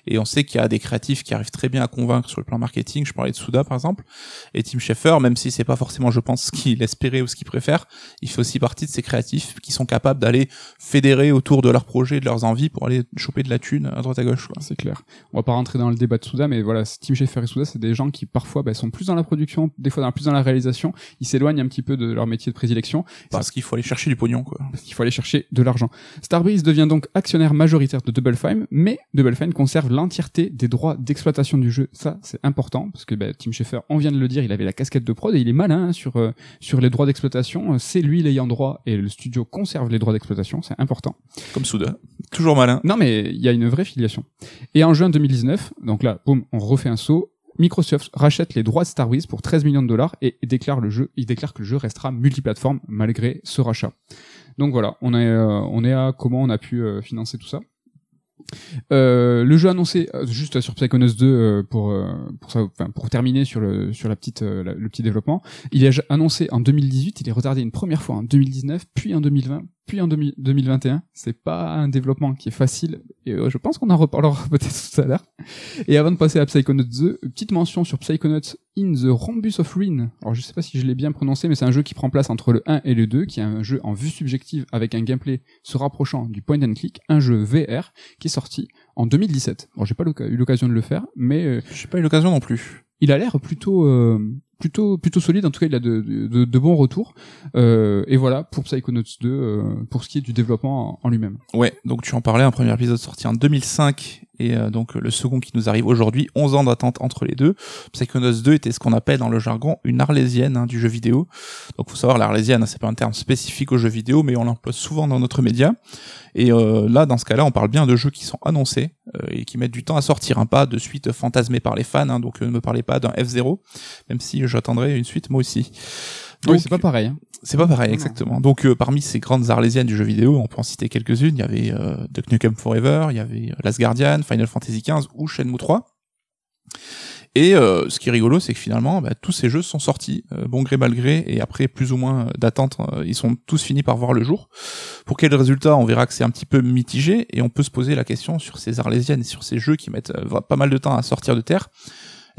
Et on sait qu'il y a des créatifs qui arrivent très bien à convaincre sur le plan marketing. Je parlais de Souda, par exemple. Et Tim Schafer, même si c'est pas forcément, je pense, ce qu'il espérait ce qu'ils préfèrent, il fait aussi partie de ces créatifs qui sont capables d'aller fédérer autour de leurs projets, de leurs envies pour aller choper de la thune à droite à gauche. C'est clair. On va pas rentrer dans le débat de Souda, mais voilà, Tim Schafer et Souda, c'est des gens qui parfois bah, sont plus dans la production, des fois plus dans la réalisation. Ils s'éloignent un petit peu de leur métier de prédilection. Parce qu'il faut aller chercher du pognon, quoi. Parce qu'il faut aller chercher de l'argent. Starbreeze devient donc actionnaire majoritaire de Double Fine, mais Double Fine conserve l'entièreté des droits d'exploitation du jeu. Ça, c'est important, parce que bah, Tim Schafer, on vient de le dire, il avait la casquette de prod et il est malin hein, sur, euh, sur les droits d'exploitation. C'est lui l'ayant droit et le studio conserve les droits d'exploitation, c'est important. Comme Souda. Toujours malin. Non, mais il y a une vraie filiation. Et en juin 2019, donc là, boum, on refait un saut. Microsoft rachète les droits de Star Wars pour 13 millions de dollars et déclare le jeu, il déclare que le jeu restera multiplateforme malgré ce rachat. Donc voilà, on est, euh, on est à comment on a pu euh, financer tout ça Euh, le jeu annoncé euh, juste sur Psychonauts 2 euh, pour pour terminer sur le sur la petite le petit développement, il est annoncé en 2018, il est retardé une première fois en 2019, puis en 2020, puis en 2000 2021. C'est pas un développement qui est facile et je pense qu'on en reparlera peut-être tout à l'heure. Et avant de passer à Psychonauts 2, petite mention sur Psychonauts in the Rhombus of Ruin. Alors je sais pas si je l'ai bien prononcé mais c'est un jeu qui prend place entre le 1 et le 2 qui est un jeu en vue subjective avec un gameplay se rapprochant du point and click, un jeu VR qui est sorti en 2017. Bon, j'ai pas eu l'occasion de le faire, mais euh, J'ai pas eu l'occasion non plus. il a l'air plutôt euh, plutôt plutôt solide. En tout cas, il a de, de, de bons retours. Euh, et voilà pour Psychonauts 2 euh, pour ce qui est du développement en, en lui-même. Ouais, donc tu en parlais, un premier épisode sorti en 2005 et euh, donc le second qui nous arrive aujourd'hui, 11 ans d'attente entre les deux. Psychonauts 2 était ce qu'on appelle dans le jargon une arlésienne hein, du jeu vidéo. Donc faut savoir l'arlésienne, c'est pas un terme spécifique au jeu vidéo, mais on l'emploie souvent dans notre média. Et euh, là, dans ce cas-là, on parle bien de jeux qui sont annoncés euh, et qui mettent du temps à sortir, hein, pas de suite fantasmée par les fans. hein, donc euh, ne me parlez pas d'un F0, même si j'attendrai une suite moi aussi. Oui, c'est pas pareil. Hein. c'est pas pareil, Non. exactement. Donc euh, parmi ces grandes arlésiennes du jeu vidéo, on peut en citer quelques-unes. Il y avait euh, Duck Nukem Forever, il y avait euh, Last Guardian, Final Fantasy XV ou Shenmue 3. Et euh, ce qui est rigolo, c'est que finalement, bah, tous ces jeux sont sortis, euh, bon gré mal gré, et après plus ou moins d'attente, euh, ils sont tous finis par voir le jour. Pour quel résultat, on verra que c'est un petit peu mitigé, et on peut se poser la question sur ces arlésiennes et sur ces jeux qui mettent euh, pas mal de temps à sortir de terre.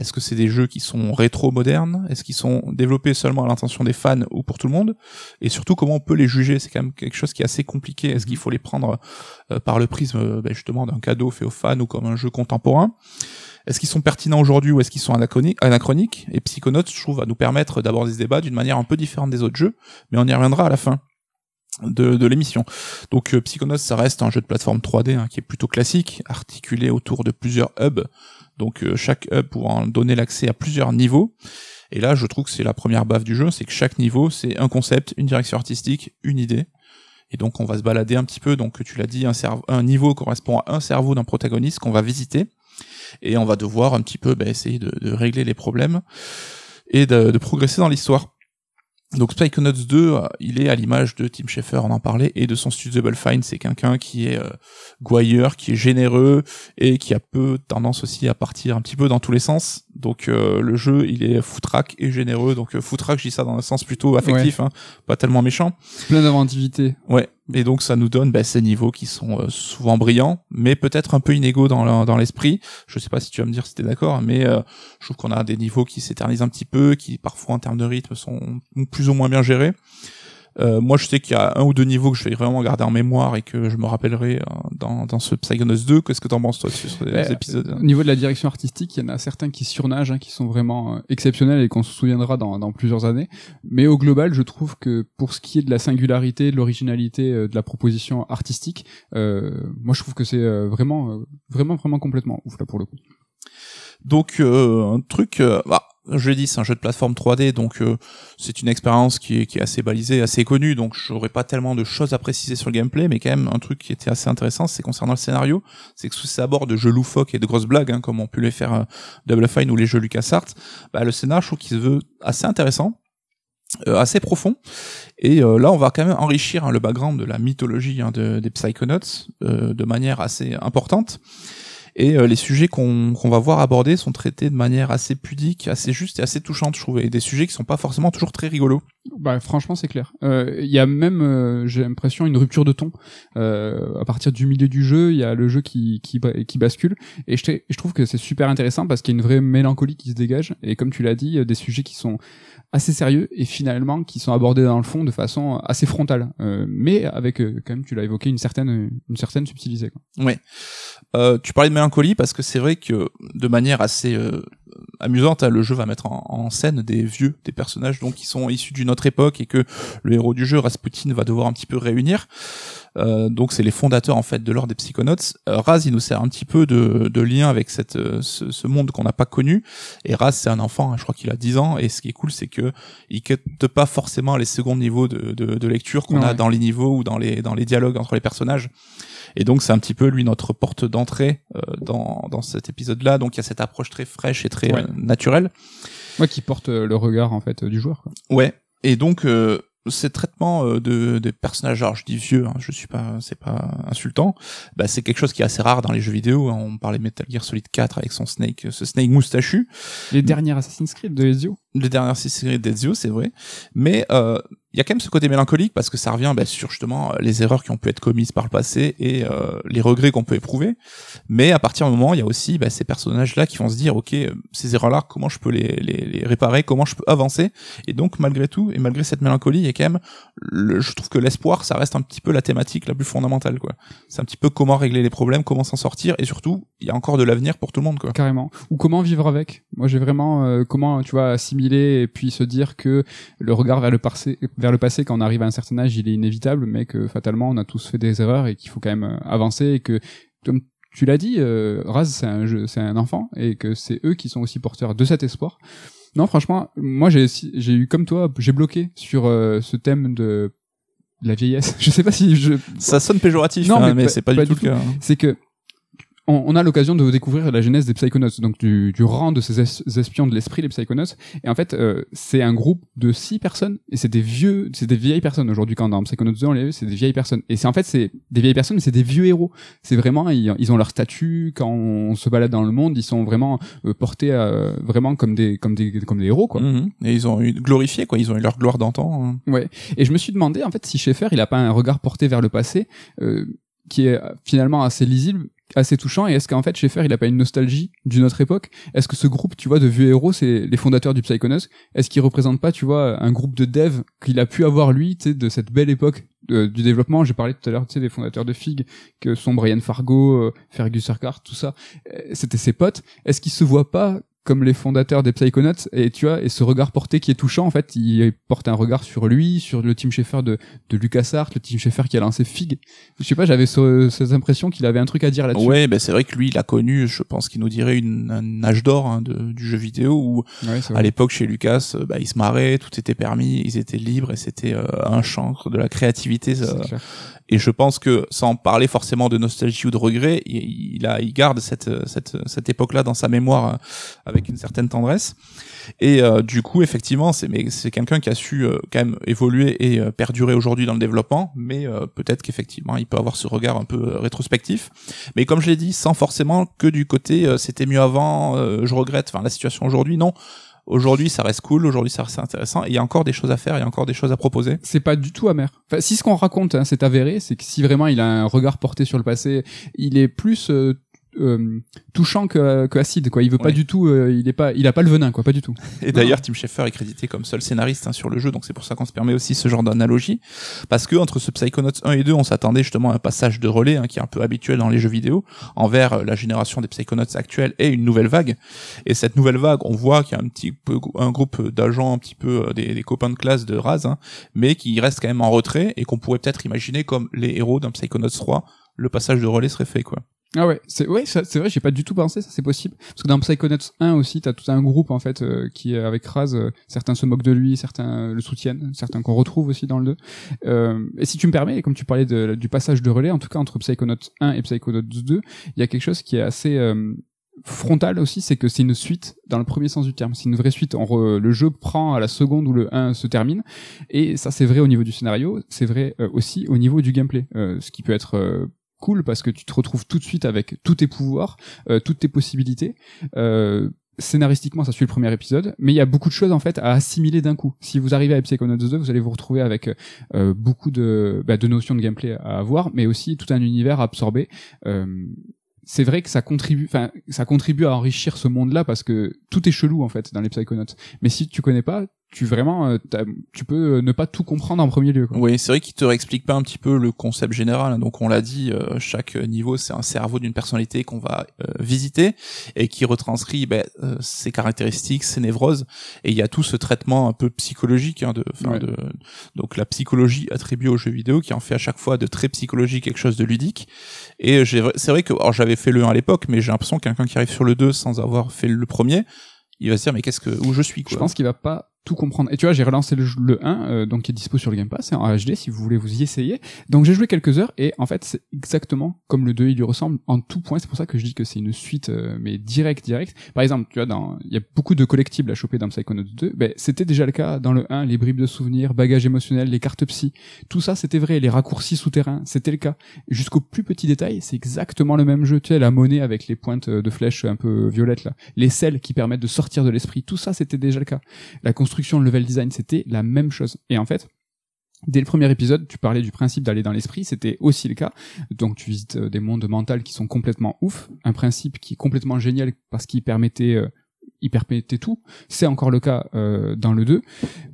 Est-ce que c'est des jeux qui sont rétro-modernes Est-ce qu'ils sont développés seulement à l'intention des fans ou pour tout le monde? Et surtout, comment on peut les juger? C'est quand même quelque chose qui est assez compliqué. Est-ce qu'il faut les prendre euh, par le prisme euh, ben, justement d'un cadeau fait aux fans ou comme un jeu contemporain? Est-ce qu'ils sont pertinents aujourd'hui ou est-ce qu'ils sont anachroniques, anachroniques? Et Psychonauts, je trouve, va nous permettre d'aborder ce débat d'une manière un peu différente des autres jeux, mais on y reviendra à la fin de, de l'émission. Donc euh, Psychonauts, ça reste un jeu de plateforme 3D hein, qui est plutôt classique, articulé autour de plusieurs hubs. Donc euh, chaque hub pourra donner l'accès à plusieurs niveaux. Et là, je trouve que c'est la première baffe du jeu, c'est que chaque niveau, c'est un concept, une direction artistique, une idée. Et donc on va se balader un petit peu. Donc tu l'as dit, un, niveau correspond à un cerveau d'un protagoniste qu'on va visiter. Et on va devoir un petit peu bah, essayer de, régler les problèmes et de progresser dans l'histoire. Donc Psychonauts 2, euh, il est à l'image de Tim Schafer, on en parlait, et de son studio Double Fine, c'est quelqu'un qui est euh, gouailleur, qui est généreux, et qui a peu tendance aussi à partir un petit peu dans tous les sens. Donc euh, le jeu, il est foutraque et généreux, donc euh, foutraque, je dis ça dans un sens plutôt affectif, hein, pas tellement méchant. Plein d'inventivité. Ouais, et donc ça nous donne bah, ces niveaux qui sont euh, souvent brillants, mais peut-être un peu inégaux dans le- dans l'esprit. Je sais pas si tu vas me dire si t'es d'accord, mais euh, je trouve qu'on a des niveaux qui s'éternisent un petit peu, qui parfois en termes de rythme sont plus ou moins bien gérés. Euh, moi, je sais qu'il y a un ou deux niveaux que je vais vraiment garder en mémoire et que je me rappellerai euh, dans, dans ce Psychonauts 2. Qu'est-ce que t'en penses toi sur ces Ouais, épisodes Au niveau de la direction artistique, il y en a certains qui surnagent, hein, qui sont vraiment euh, exceptionnels et qu'on se souviendra dans, dans plusieurs années. Mais au global, je trouve que pour ce qui est de la singularité, de l'originalité, euh, de la proposition artistique, euh, moi je trouve que c'est vraiment, vraiment, vraiment complètement ouf là pour le coup. Donc euh, un truc, bah, je l'ai c'est un jeu de plateforme 3D, donc euh, c'est une expérience qui est, qui est assez balisée, assez connue, donc j'aurais pas tellement de choses à préciser sur le gameplay, mais quand même un truc qui était assez intéressant, c'est concernant le scénario, c'est que sous ces abords de jeux loufoques et de grosses blagues, hein, comme on pu les faire euh, Double Fine ou les jeux LucasArts, bah, le scénar, je trouve qu'il se veut assez intéressant. euh, assez profond et euh, là on va quand même enrichir hein, le background de la mythologie hein, de, des Psychonauts euh, de manière assez importante et euh, les sujets qu'on va voir abordés sont traités de manière assez pudique, assez juste et assez touchante, je trouve, et des sujets qui sont pas forcément toujours très rigolos. Bah franchement c'est clair. Euh, Il y a même, euh, j'ai l'impression, une rupture de ton. Euh, à partir du milieu du jeu, il y a le jeu qui, qui, qui bascule. Et je, je trouve que c'est super intéressant parce qu'il y a une vraie mélancolie qui se dégage. Et comme tu l'as dit, euh, des sujets qui sont assez sérieux et finalement qui sont abordés dans le fond de façon assez frontale. Euh, mais avec, euh, quand même, tu l'as évoqué, une certaine, une certaine subtilité. Quoi. Euh, tu parlais de mélancolie parce que c'est vrai que de manière assez euh, amusante, hein, le jeu va mettre en, scène des vieux, des personnages donc qui sont issus d'une autre époque et que le héros du jeu, Rasputin, va devoir un petit peu réunir. Euh, donc c'est les fondateurs en fait de l'ordre des Psychonauts. Euh, Raz, il nous sert un petit peu de, de lien avec cette, euh, ce, ce monde qu'on n'a pas connu. Et Raz, c'est un enfant, hein, je crois qu'il a 10 ans. Et ce qui est cool, c'est que il quitte pas forcément les seconds niveaux de, de, de lecture qu'on a Ouais. dans les niveaux ou dans les, dans les dialogues entre les personnages. Et donc c'est un petit peu lui notre porte d'entrée euh, dans, dans cet épisode-là. Donc il y a cette approche très fraîche et très Ouais. euh, naturelle. Moi qui porte le regard en fait euh, du joueur. Quoi. Ouais. Et donc euh, ces traitements euh, de des personnages alors je dis vieux hein, je suis pas c'est pas insultant bah c'est quelque chose qui est assez rare dans les jeux vidéo hein. on parlait Metal Gear Solid 4 avec son Snake ce Snake moustachu les derniers Assassin's Creed de Ezio les dernières séries d'Ezio, c'est vrai. Mais euh, il y a quand même ce côté mélancolique parce que ça revient bah, sur justement les erreurs qui ont pu être commises par le passé et euh, les regrets qu'on peut éprouver. Mais à partir du moment, il y a aussi bah, ces personnages-là qui vont se dire, ok, ces erreurs-là, comment je peux les, les, les, réparer, comment je peux avancer? Et donc malgré tout, et malgré cette mélancolie, il y a quand même, je trouve que l'espoir, ça reste un petit peu la thématique la plus fondamentale. quoi. C'est un petit peu comment régler les problèmes, comment s'en sortir, et surtout, il y a encore de l'avenir pour tout le monde. quoi. Carrément. Ou comment vivre avec. Moi, j'ai vraiment euh, comment, tu vois, assimiler et puis se dire que le regard vers le passé, vers le passé quand on arrive à un certain âge, il est inévitable, mais que fatalement on a tous fait des erreurs et qu'il faut quand même euh, avancer et que comme tu l'as dit, euh, Raz c'est un jeu, c'est un enfant et que c'est eux qui sont aussi porteurs de cet espoir. Non, franchement, moi j'ai j'ai eu comme toi, j'ai bloqué sur euh, ce thème de la vieillesse. Je sais pas si je ça sonne péjoratif, non, hein, mais, c'est pas, du tout le cas. Hein. C'est que on, a l'occasion de découvrir la genèse des Psychonauts, donc du, rang de ces espions de l'esprit, les Psychonauts. Et en fait, euh, c'est un groupe de six personnes, et c'est des vieux, c'est des vieilles personnes. Aujourd'hui, quand dans Psychonauts 2, on les c'est des vieilles personnes. Et c'est en fait, c'est des vieilles personnes, mais c'est des vieux héros. C'est vraiment, ils, ont leur statut. Quand on se balade dans le monde, ils sont vraiment euh, portés euh, vraiment comme des, comme des, comme des héros, quoi. Mhm. Et ils ont eu glorifié, quoi. Ils ont eu leur gloire d'antan. Hein. Ouais. Et je me suis demandé, en fait, si Schaeffer, il a pas un regard porté vers le passé. qui est finalement assez lisible assez touchant. Et est-ce qu'en fait Schaeffer il a pas une nostalgie d'une autre époque? Est-ce que ce groupe tu vois de vieux héros c'est les fondateurs du Psychonauts est-ce qu'il représente pas tu vois un groupe de devs qu'il a pu avoir lui tu sais de cette belle époque du développement? J'ai parlé tout à l'heure tu sais des fondateurs de Fig que sont Brian Fargo euh, Fergus Urquhart tout ça. Euh, c'était ses potes. Est-ce qu'il se voit pas comme les fondateurs des Psychonauts et tu vois et ce regard porté qui est touchant en fait il porte un regard sur lui sur le team Schaeffer de de LucasArts le team Schaeffer qui a lancé Fig. Je sais pas j'avais ce, cette impression qu'il avait un truc à dire là-dessus. Ouais ben c'est vrai que lui il a connu je pense qu'il nous dirait une, un âge d'or hein, du jeu vidéo où à l'époque chez Lucas bah, il se marrait tout était permis ils étaient libres et c'était euh, un chancre de la créativité et je pense que sans parler forcément de nostalgie ou de regret, il, a, il garde cette, cette, cette époque-là dans sa mémoire euh, avec une certaine tendresse. Et euh, du coup, effectivement, c'est mais c'est quelqu'un qui a su euh, quand même évoluer et perdurer aujourd'hui dans le développement, mais peut-être qu'effectivement, il peut avoir ce regard un peu rétrospectif. Mais comme je l'ai dit, sans forcément que du côté c'était mieux avant, je regrette. Enfin, la situation aujourd'hui, non Aujourd'hui, ça reste cool. Aujourd'hui, ça reste intéressant. Il y a encore des choses à faire. Il y a encore des choses à proposer. C'est pas du tout amer. Si ce qu'on raconte, hein, c'est avéré, c'est que si vraiment il a un regard porté sur le passé, il est plus euh, euh, touchant que, que, acide quoi. Il veut pas du tout euh, il est pas il a pas le venin quoi pas du tout. Et d'ailleurs Tim Schafer est crédité comme seul scénariste hein, sur le jeu donc c'est pour ça qu'on se permet aussi ce genre d'analogie. Parce que entre ce Psychonauts 1 et 2 on s'attendait justement à un passage de relais hein, qui est un peu habituel dans les jeux vidéo envers euh, la génération des Psychonauts actuels et une nouvelle vague. Et cette nouvelle vague on voit qu'il y a un petit peu un groupe d'agents un petit peu des, des, copains de classe de Raz hein, mais qui restent quand même en retrait et qu'on pourrait peut-être imaginer comme les héros d'un Psychonauts 3 le passage de relais serait fait quoi ah ouais, c'est ouais, c'est vrai, j'ai pas du tout pensé, ça c'est possible. Parce que dans Psychonauts 1 aussi, t'as tout un groupe en fait euh, qui avec Raz, euh, certains se moquent de lui, certains le soutiennent, certains qu'on retrouve aussi dans le 2. Euh, et si tu me permets, comme tu parlais du passage de relais, en tout cas entre Psychonauts 1 et Psychonauts 2, il y a quelque chose qui est assez euh, frontal aussi, c'est que c'est une suite dans le premier sens du terme. C'est une vraie suite. le jeu prend à la seconde où le 1 se termine. Et ça, c'est vrai au niveau du scénario. C'est vrai aussi au niveau du gameplay. ce qui peut être cool parce que tu te retrouves tout de suite avec tous tes pouvoirs, euh, toutes tes possibilités. Euh, scénaristiquement, ça suit le premier épisode, mais il y a beaucoup de choses en fait à assimiler d'un coup. Si vous arrivez à Psychonauts 2, vous allez vous retrouver avec euh, beaucoup bah, de notions de gameplay à avoir, mais aussi tout un univers à absorber. C'est vrai que ça contribue, enfin, ça contribue à enrichir ce monde-là parce que tout est chelou en fait dans les Psychonauts. Mais si tu connais pas, tu vraiment euh, tu peux euh, ne pas tout comprendre en premier lieu. Quoi. Oui, c'est vrai qu'il te réexplique pas un petit peu le concept général. Hein. Donc on l'a dit, euh, chaque niveau c'est un cerveau d'une personnalité qu'on va visiter et qui retranscrit ben, ses caractéristiques, ses névroses. Et il y a tout ce traitement un peu psychologique hein, de, de donc la psychologie attribuée aux jeux vidéo qui en fait à chaque fois de très psychologique quelque chose de ludique. Et c'est vrai que j'avais fait le 1 à l'époque, mais j'ai l'impression que quelqu'un qui arrive sur le 2 sans avoir fait le premier il va se dire mais qu'est-ce que où je suis quoi. Je pense qu'il va pas tout comprendre. Et tu vois, j'ai relancé le, le 1, euh, donc qui est dispo sur le Game Pass, en HD, si vous voulez vous y essayer. Donc j'ai joué quelques heures, et en fait, c'est exactement comme le 2, il lui ressemble en tout point. C'est pour ça que je dis que c'est une suite, euh, mais direct, direct. Par exemple, tu vois, dans, il y a beaucoup de collectibles à choper dans Psychonauts 2. Ben, c'était déjà le cas dans le 1, les bribes de souvenirs, bagages émotionnels, les cartes psy. Tout ça, c'était vrai. Les raccourcis souterrains, c'était le cas. Jusqu'au plus petit détail, c'est exactement le même jeu. Tu sais, la monnaie avec les pointes de flèches un peu violettes, là. Les selles qui permettent de sortir de l'esprit. Tout ça, c'était déjà le cas. Construction, le level design, c'était la même chose. Et en fait, Dès le premier épisode, tu parlais du principe d'aller dans l'esprit, c'était aussi le cas. Donc tu visites euh, des mondes mentaux qui sont complètement ouf, un principe qui est complètement génial parce qu'il permettait, euh, il permettait tout. C'est encore le cas euh, dans le 2,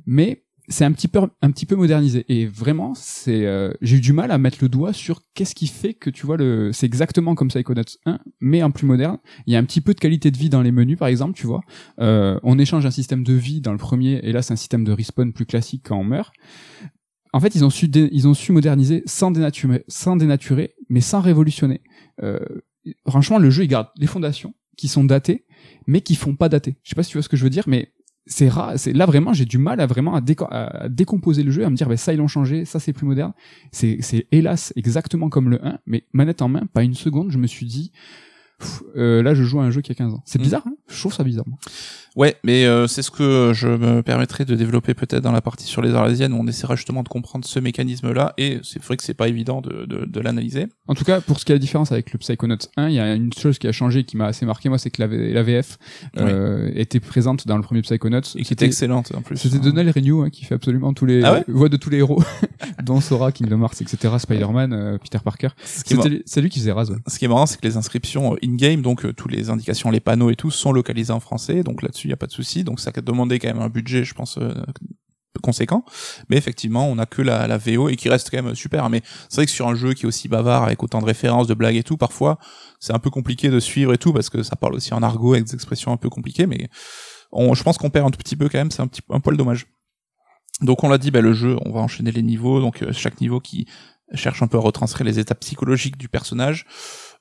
mais c'est un petit peu un petit peu modernisé. Et vraiment c'est euh, j'ai eu du mal à mettre le doigt sur qu'est-ce qui fait que tu vois le c'est exactement comme Psychonauts 1 mais en plus moderne. Il y a un petit peu de qualité de vie dans les menus par exemple tu vois. Euh, on échange un système de vie dans le premier et là c'est un système de respawn plus classique quand on meurt. En fait ils ont su ils ont su moderniser sans dénaturer sans dénaturer mais sans révolutionner. Euh, franchement le jeu il garde les fondations qui sont datées mais qui font pas dater. Je sais pas si tu vois ce que je veux dire mais c'est rare là vraiment j'ai du mal à vraiment à, déco- à décomposer le jeu à me dire bah, ça ils l'ont changé ça c'est plus moderne. C'est c'est hélas exactement comme le 1 mais manette en main pas une seconde je me suis dit pff, euh, là je joue à un jeu qui a 15 ans c'est Mm. bizarre hein? Je trouve ça bizarre moi. Ouais, mais euh, c'est ce que je me permettrai de développer peut-être dans la partie sur les arlésiennes où on essaiera justement de comprendre ce mécanisme-là et c'est vrai que c'est pas évident de, de, de l'analyser. en tout cas pour ce qui est la différence avec le Psychonauts 1 il y a une chose qui a changé qui m'a assez marqué moi c'est que la, VF euh, était présente dans le premier Psychonauts Et qui était excellente en plus. C'était Donald Renew hein, qui fait absolument tous les Ah ouais? voix de tous les héros, dont Sora, Kingdom Hearts, etc., Spider-Man, euh, Peter Parker. C'est lui qui faisait Raz. ouais. Ce qui est marrant, c'est que les inscriptions euh, in-game, donc euh, toutes les indications, les panneaux et tout, sont localisés en français, donc là-dessus, il n'y a pas de souci. Donc ça a demandé quand même un budget, je pense, euh, conséquent. Mais effectivement, on a que la, VO et qui reste quand même super. Mais c'est vrai que sur un jeu qui est aussi bavard, avec autant de références, de blagues et tout, parfois, c'est un peu compliqué de suivre et tout, parce que ça parle aussi en argot avec des expressions un peu compliquées, mais je pense qu'on perd un tout petit peu quand même, c'est un petit un poil dommage. Donc on l'a dit, bah, le jeu, on va enchaîner les niveaux, donc euh, chaque niveau qui cherche un peu à retranscrire les étapes psychologiques du personnage.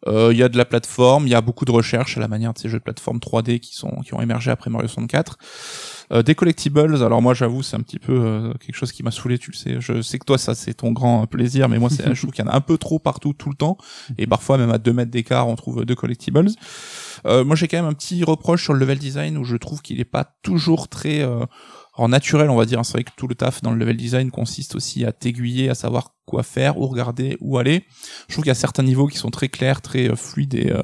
Euh, Il y a de la plateforme, il y a beaucoup de recherches à la manière de ces jeux de plateforme 3D qui sont qui ont émergé après Mario 64. Euh, des collectibles, alors moi j'avoue c'est un petit peu euh, quelque chose qui m'a saoulé, tu le sais. Je sais que toi ça c'est ton grand plaisir, mais moi c'est, je trouve qu'il y en a un peu trop partout tout le temps, et parfois même à deux mètres d'écart on trouve deux collectibles. Euh, moi j'ai quand même un petit reproche sur le level design où je trouve qu'il est pas toujours très euh, en naturel, on va dire. C'est vrai que tout le taf dans le level design consiste aussi à t'aiguiller, à savoir quoi faire, où regarder, où aller. Je trouve qu'il y a certains niveaux qui sont très clairs, très euh, fluides et euh,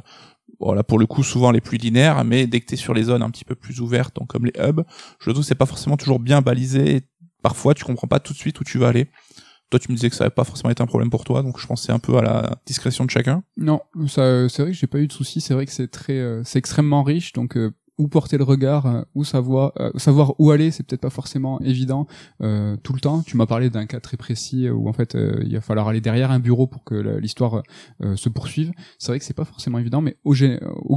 voilà pour le coup souvent les plus linéaires, mais dès que t'es sur les zones un petit peu plus ouvertes, donc comme les hubs, je trouve que c'est pas forcément toujours bien balisé. Et parfois, tu comprends pas tout de suite où tu vas aller. Toi, tu me disais que ça n'avait pas forcément été un problème pour toi, donc je pensais un peu à la discrétion de chacun. Non, ça, c'est vrai que j'ai pas eu de soucis. C'est vrai que c'est très, euh, c'est extrêmement riche. Donc, euh, où porter le regard, euh, où savoir, euh, savoir où aller, c'est peut-être pas forcément évident euh, tout le temps. Tu m'as parlé d'un cas très précis où en fait il va falloir aller derrière un bureau pour que l'histoire se poursuive. C'est vrai que c'est pas forcément évident, mais au,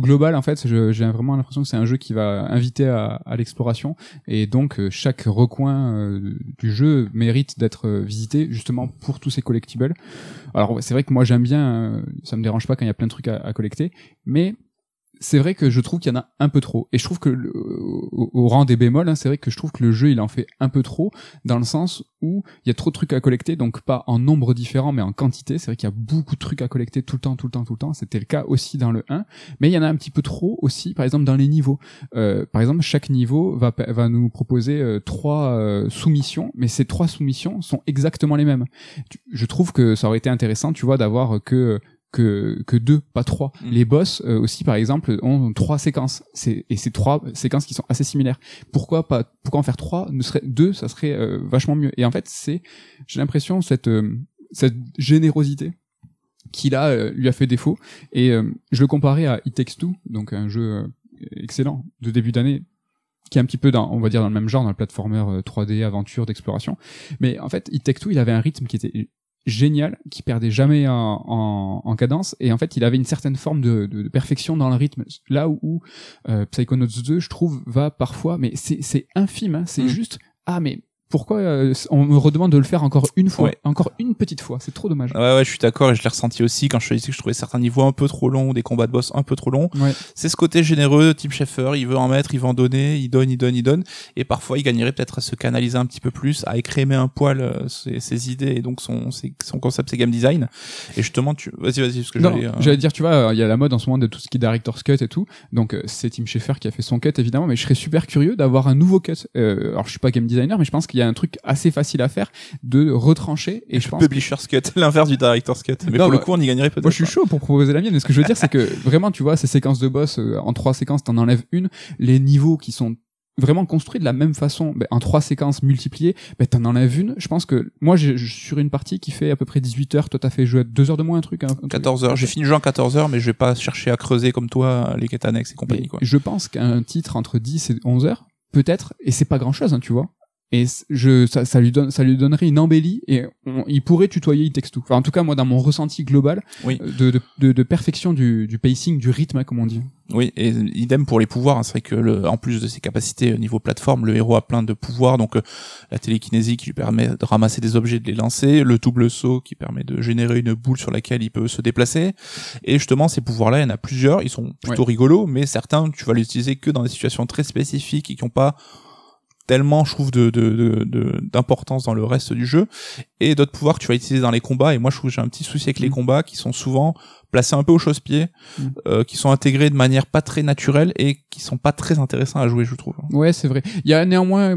global en fait, j'ai vraiment l'impression que c'est un jeu qui va inviter à, l'exploration et donc chaque recoin du jeu mérite d'être visité justement pour tous ces collectibles. Alors c'est vrai que moi j'aime bien, ça me dérange pas quand il y a plein de trucs à collecter, mais c'est vrai que je trouve qu'il y en a un peu trop. Et je trouve que au, rang des bémols, hein, c'est vrai que je trouve que le jeu il en fait un peu trop dans le sens où il y a trop de trucs à collecter, donc pas en nombre différent mais en quantité. C'est vrai qu'il y a beaucoup de trucs à collecter tout le temps, tout le temps, tout le temps. C'était le cas aussi dans le 1, mais il y en a un petit peu trop aussi, par exemple dans les niveaux. Euh, par exemple, chaque niveau va, nous proposer euh, trois euh, soumissions, mais ces trois soumissions sont exactement les mêmes. Je trouve que ça aurait été intéressant, tu vois, d'avoir que que, que deux, pas trois. Mm. Les boss euh, aussi, par exemple, ont trois séquences. Et c'est trois séquences qui sont assez similaires. Pourquoi pas Pourquoi en faire trois Ne serait deux, ça serait euh, vachement mieux. Et en fait, c'est, j'ai l'impression cette euh, cette générosité qui là lui a fait défaut. Et je le comparais à It Takes Two, donc un jeu excellent de début d'année qui est un petit peu dans, on va dire dans le même genre, dans le platformer euh, 3D, aventure, d'exploration. Mais en fait, It Take Two, il avait un rythme qui était génial, qui perdait jamais en, en, en cadence, et en fait, il avait une certaine forme de, de, de perfection dans le rythme. Là où, où euh, Psychonauts 2, je trouve, va parfois, mais c'est c'est infime, hein, c'est Mm. juste, ah mais pourquoi euh, on me redemande de le faire encore une fois, encore une petite fois. C'est trop dommage. Ouais, ouais, je suis d'accord et je l'ai ressenti aussi quand je disais que je trouvais certains niveaux un peu trop longs, des combats de boss un peu trop longs. C'est ce côté généreux, type Schaeffer, il veut en mettre, il veut en donner, il donne, il donne, il donne. Et parfois, il gagnerait peut-être à se canaliser un petit peu plus, à écrémer un poil euh, ses, idées et donc son, son concept, ses game design. Et justement, tu, vas-y, vas-y, parce que j'allais, euh, j'allais dire, tu vois, il y a la mode en ce moment de tout ce qui est director's cut et tout. Donc, c'est Tim Schaeffer qui a fait son cut, évidemment, mais je serais super curieux d'avoir un nouveau cut. alors, je suis pas game designer, mais je pense qu'il y a un truc assez facile à faire de retrancher et je pense publisher's cut l'inverse du director's cut mais pour le coup on y gagnerait peut-être moi je suis chaud pour proposer la mienne mais ce que je veux dire c'est que vraiment tu vois ces séquences de boss euh, en trois séquences t'en enlèves une les niveaux qui sont vraiment construits de la même façon ben, en trois séquences multipliées ben t'en enlèves une. Je pense que moi je suis sur une partie qui fait à peu près 18 heures. Toi t'as fait jouer 2 heures de moins un truc hein, 14 heures. J'ai fini le jeu en 14 heures mais je vais pas chercher à creuser comme toi les quêtes annexes et compagnie quoi. je pense qu'un titre entre 10 et 11 heures peut-être et c'est pas grand chose hein, tu vois et je ça, ça, lui donne ça lui donnerait une embellie et il pourrait tutoyer il texte tout enfin en tout cas moi dans mon ressenti global oui. Euh, de, de, de, perfection du, du pacing du rythme comme on dit. Oui et idem pour les pouvoirs. C'est vrai que le, en plus de ses capacités au niveau plateforme le héros a plein de pouvoirs. Donc euh, la télékinésie qui lui permet de ramasser des objets de les lancer le double saut qui permet de générer une boule sur laquelle il peut se déplacer. Et justement ces pouvoirs là il y en a plusieurs. Ils sont plutôt rigolos mais certains tu vas les utiliser que dans des situations très spécifiques et qui ont pas tellement je trouve de d'importance de, dans le reste du jeu et d'autres pouvoirs que tu vas utiliser dans les combats et moi je trouve j'ai un petit souci avec les mm. combats qui sont souvent placés un peu au chausse-pied mm. euh, qui sont intégrés de manière pas très naturelle et qui sont pas très intéressants à jouer je trouve ouais c'est vrai il y a néanmoins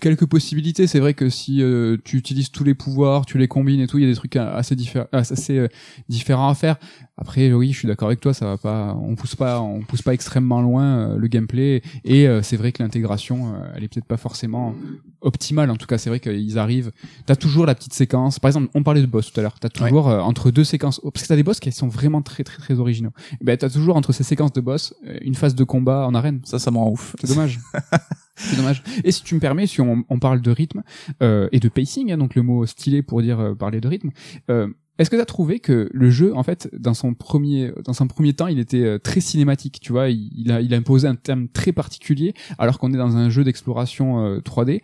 quelques possibilités. C'est vrai que si euh, tu utilises tous les pouvoirs, tu les combines et tout, il y a des trucs assez, différents, assez euh, différents à faire. Après, oui, je suis d'accord avec toi, ça va pas, on pousse pas, on pousse pas extrêmement loin euh, le gameplay. Et c'est vrai que l'intégration, elle est peut-être pas forcément optimale. En tout cas, c'est vrai qu'ils arrivent. T'as toujours la petite séquence. Par exemple, on parlait de boss tout à l'heure. T'as toujours entre deux séquences, parce que t'as des boss qui sont vraiment très très très originaux. Ben t'as toujours entre ces séquences de boss une phase de combat en arène. Ça, ça me rend ouf. C'est dommage. C'est dommage. Et si tu me permets, si on, on parle de rythme euh, et de pacing, hein, donc le mot stylé pour dire euh, parler de rythme, euh, est-ce que tu as trouvé que le jeu, en fait, dans son premier, dans son premier temps, il était euh, très cinématique, tu vois, il, a, il a imposé un thème très particulier, alors qu'on est dans un jeu d'exploration 3D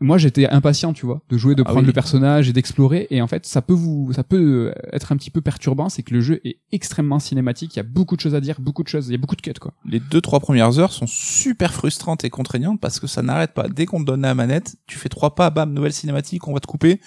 moi j'étais impatient tu vois de jouer de ah prendre le personnage et d'explorer. Et en fait ça peut vous ça peut être un petit peu perturbant c'est que le jeu est extrêmement cinématique. Il y a beaucoup de choses à dire beaucoup de choses il y a beaucoup de quêtes quoi. Les deux trois premières heures sont super frustrantes et contraignantes parce que ça n'arrête pas. Dès qu'on te donne la manette tu fais trois pas bam nouvelle cinématique on va te couper.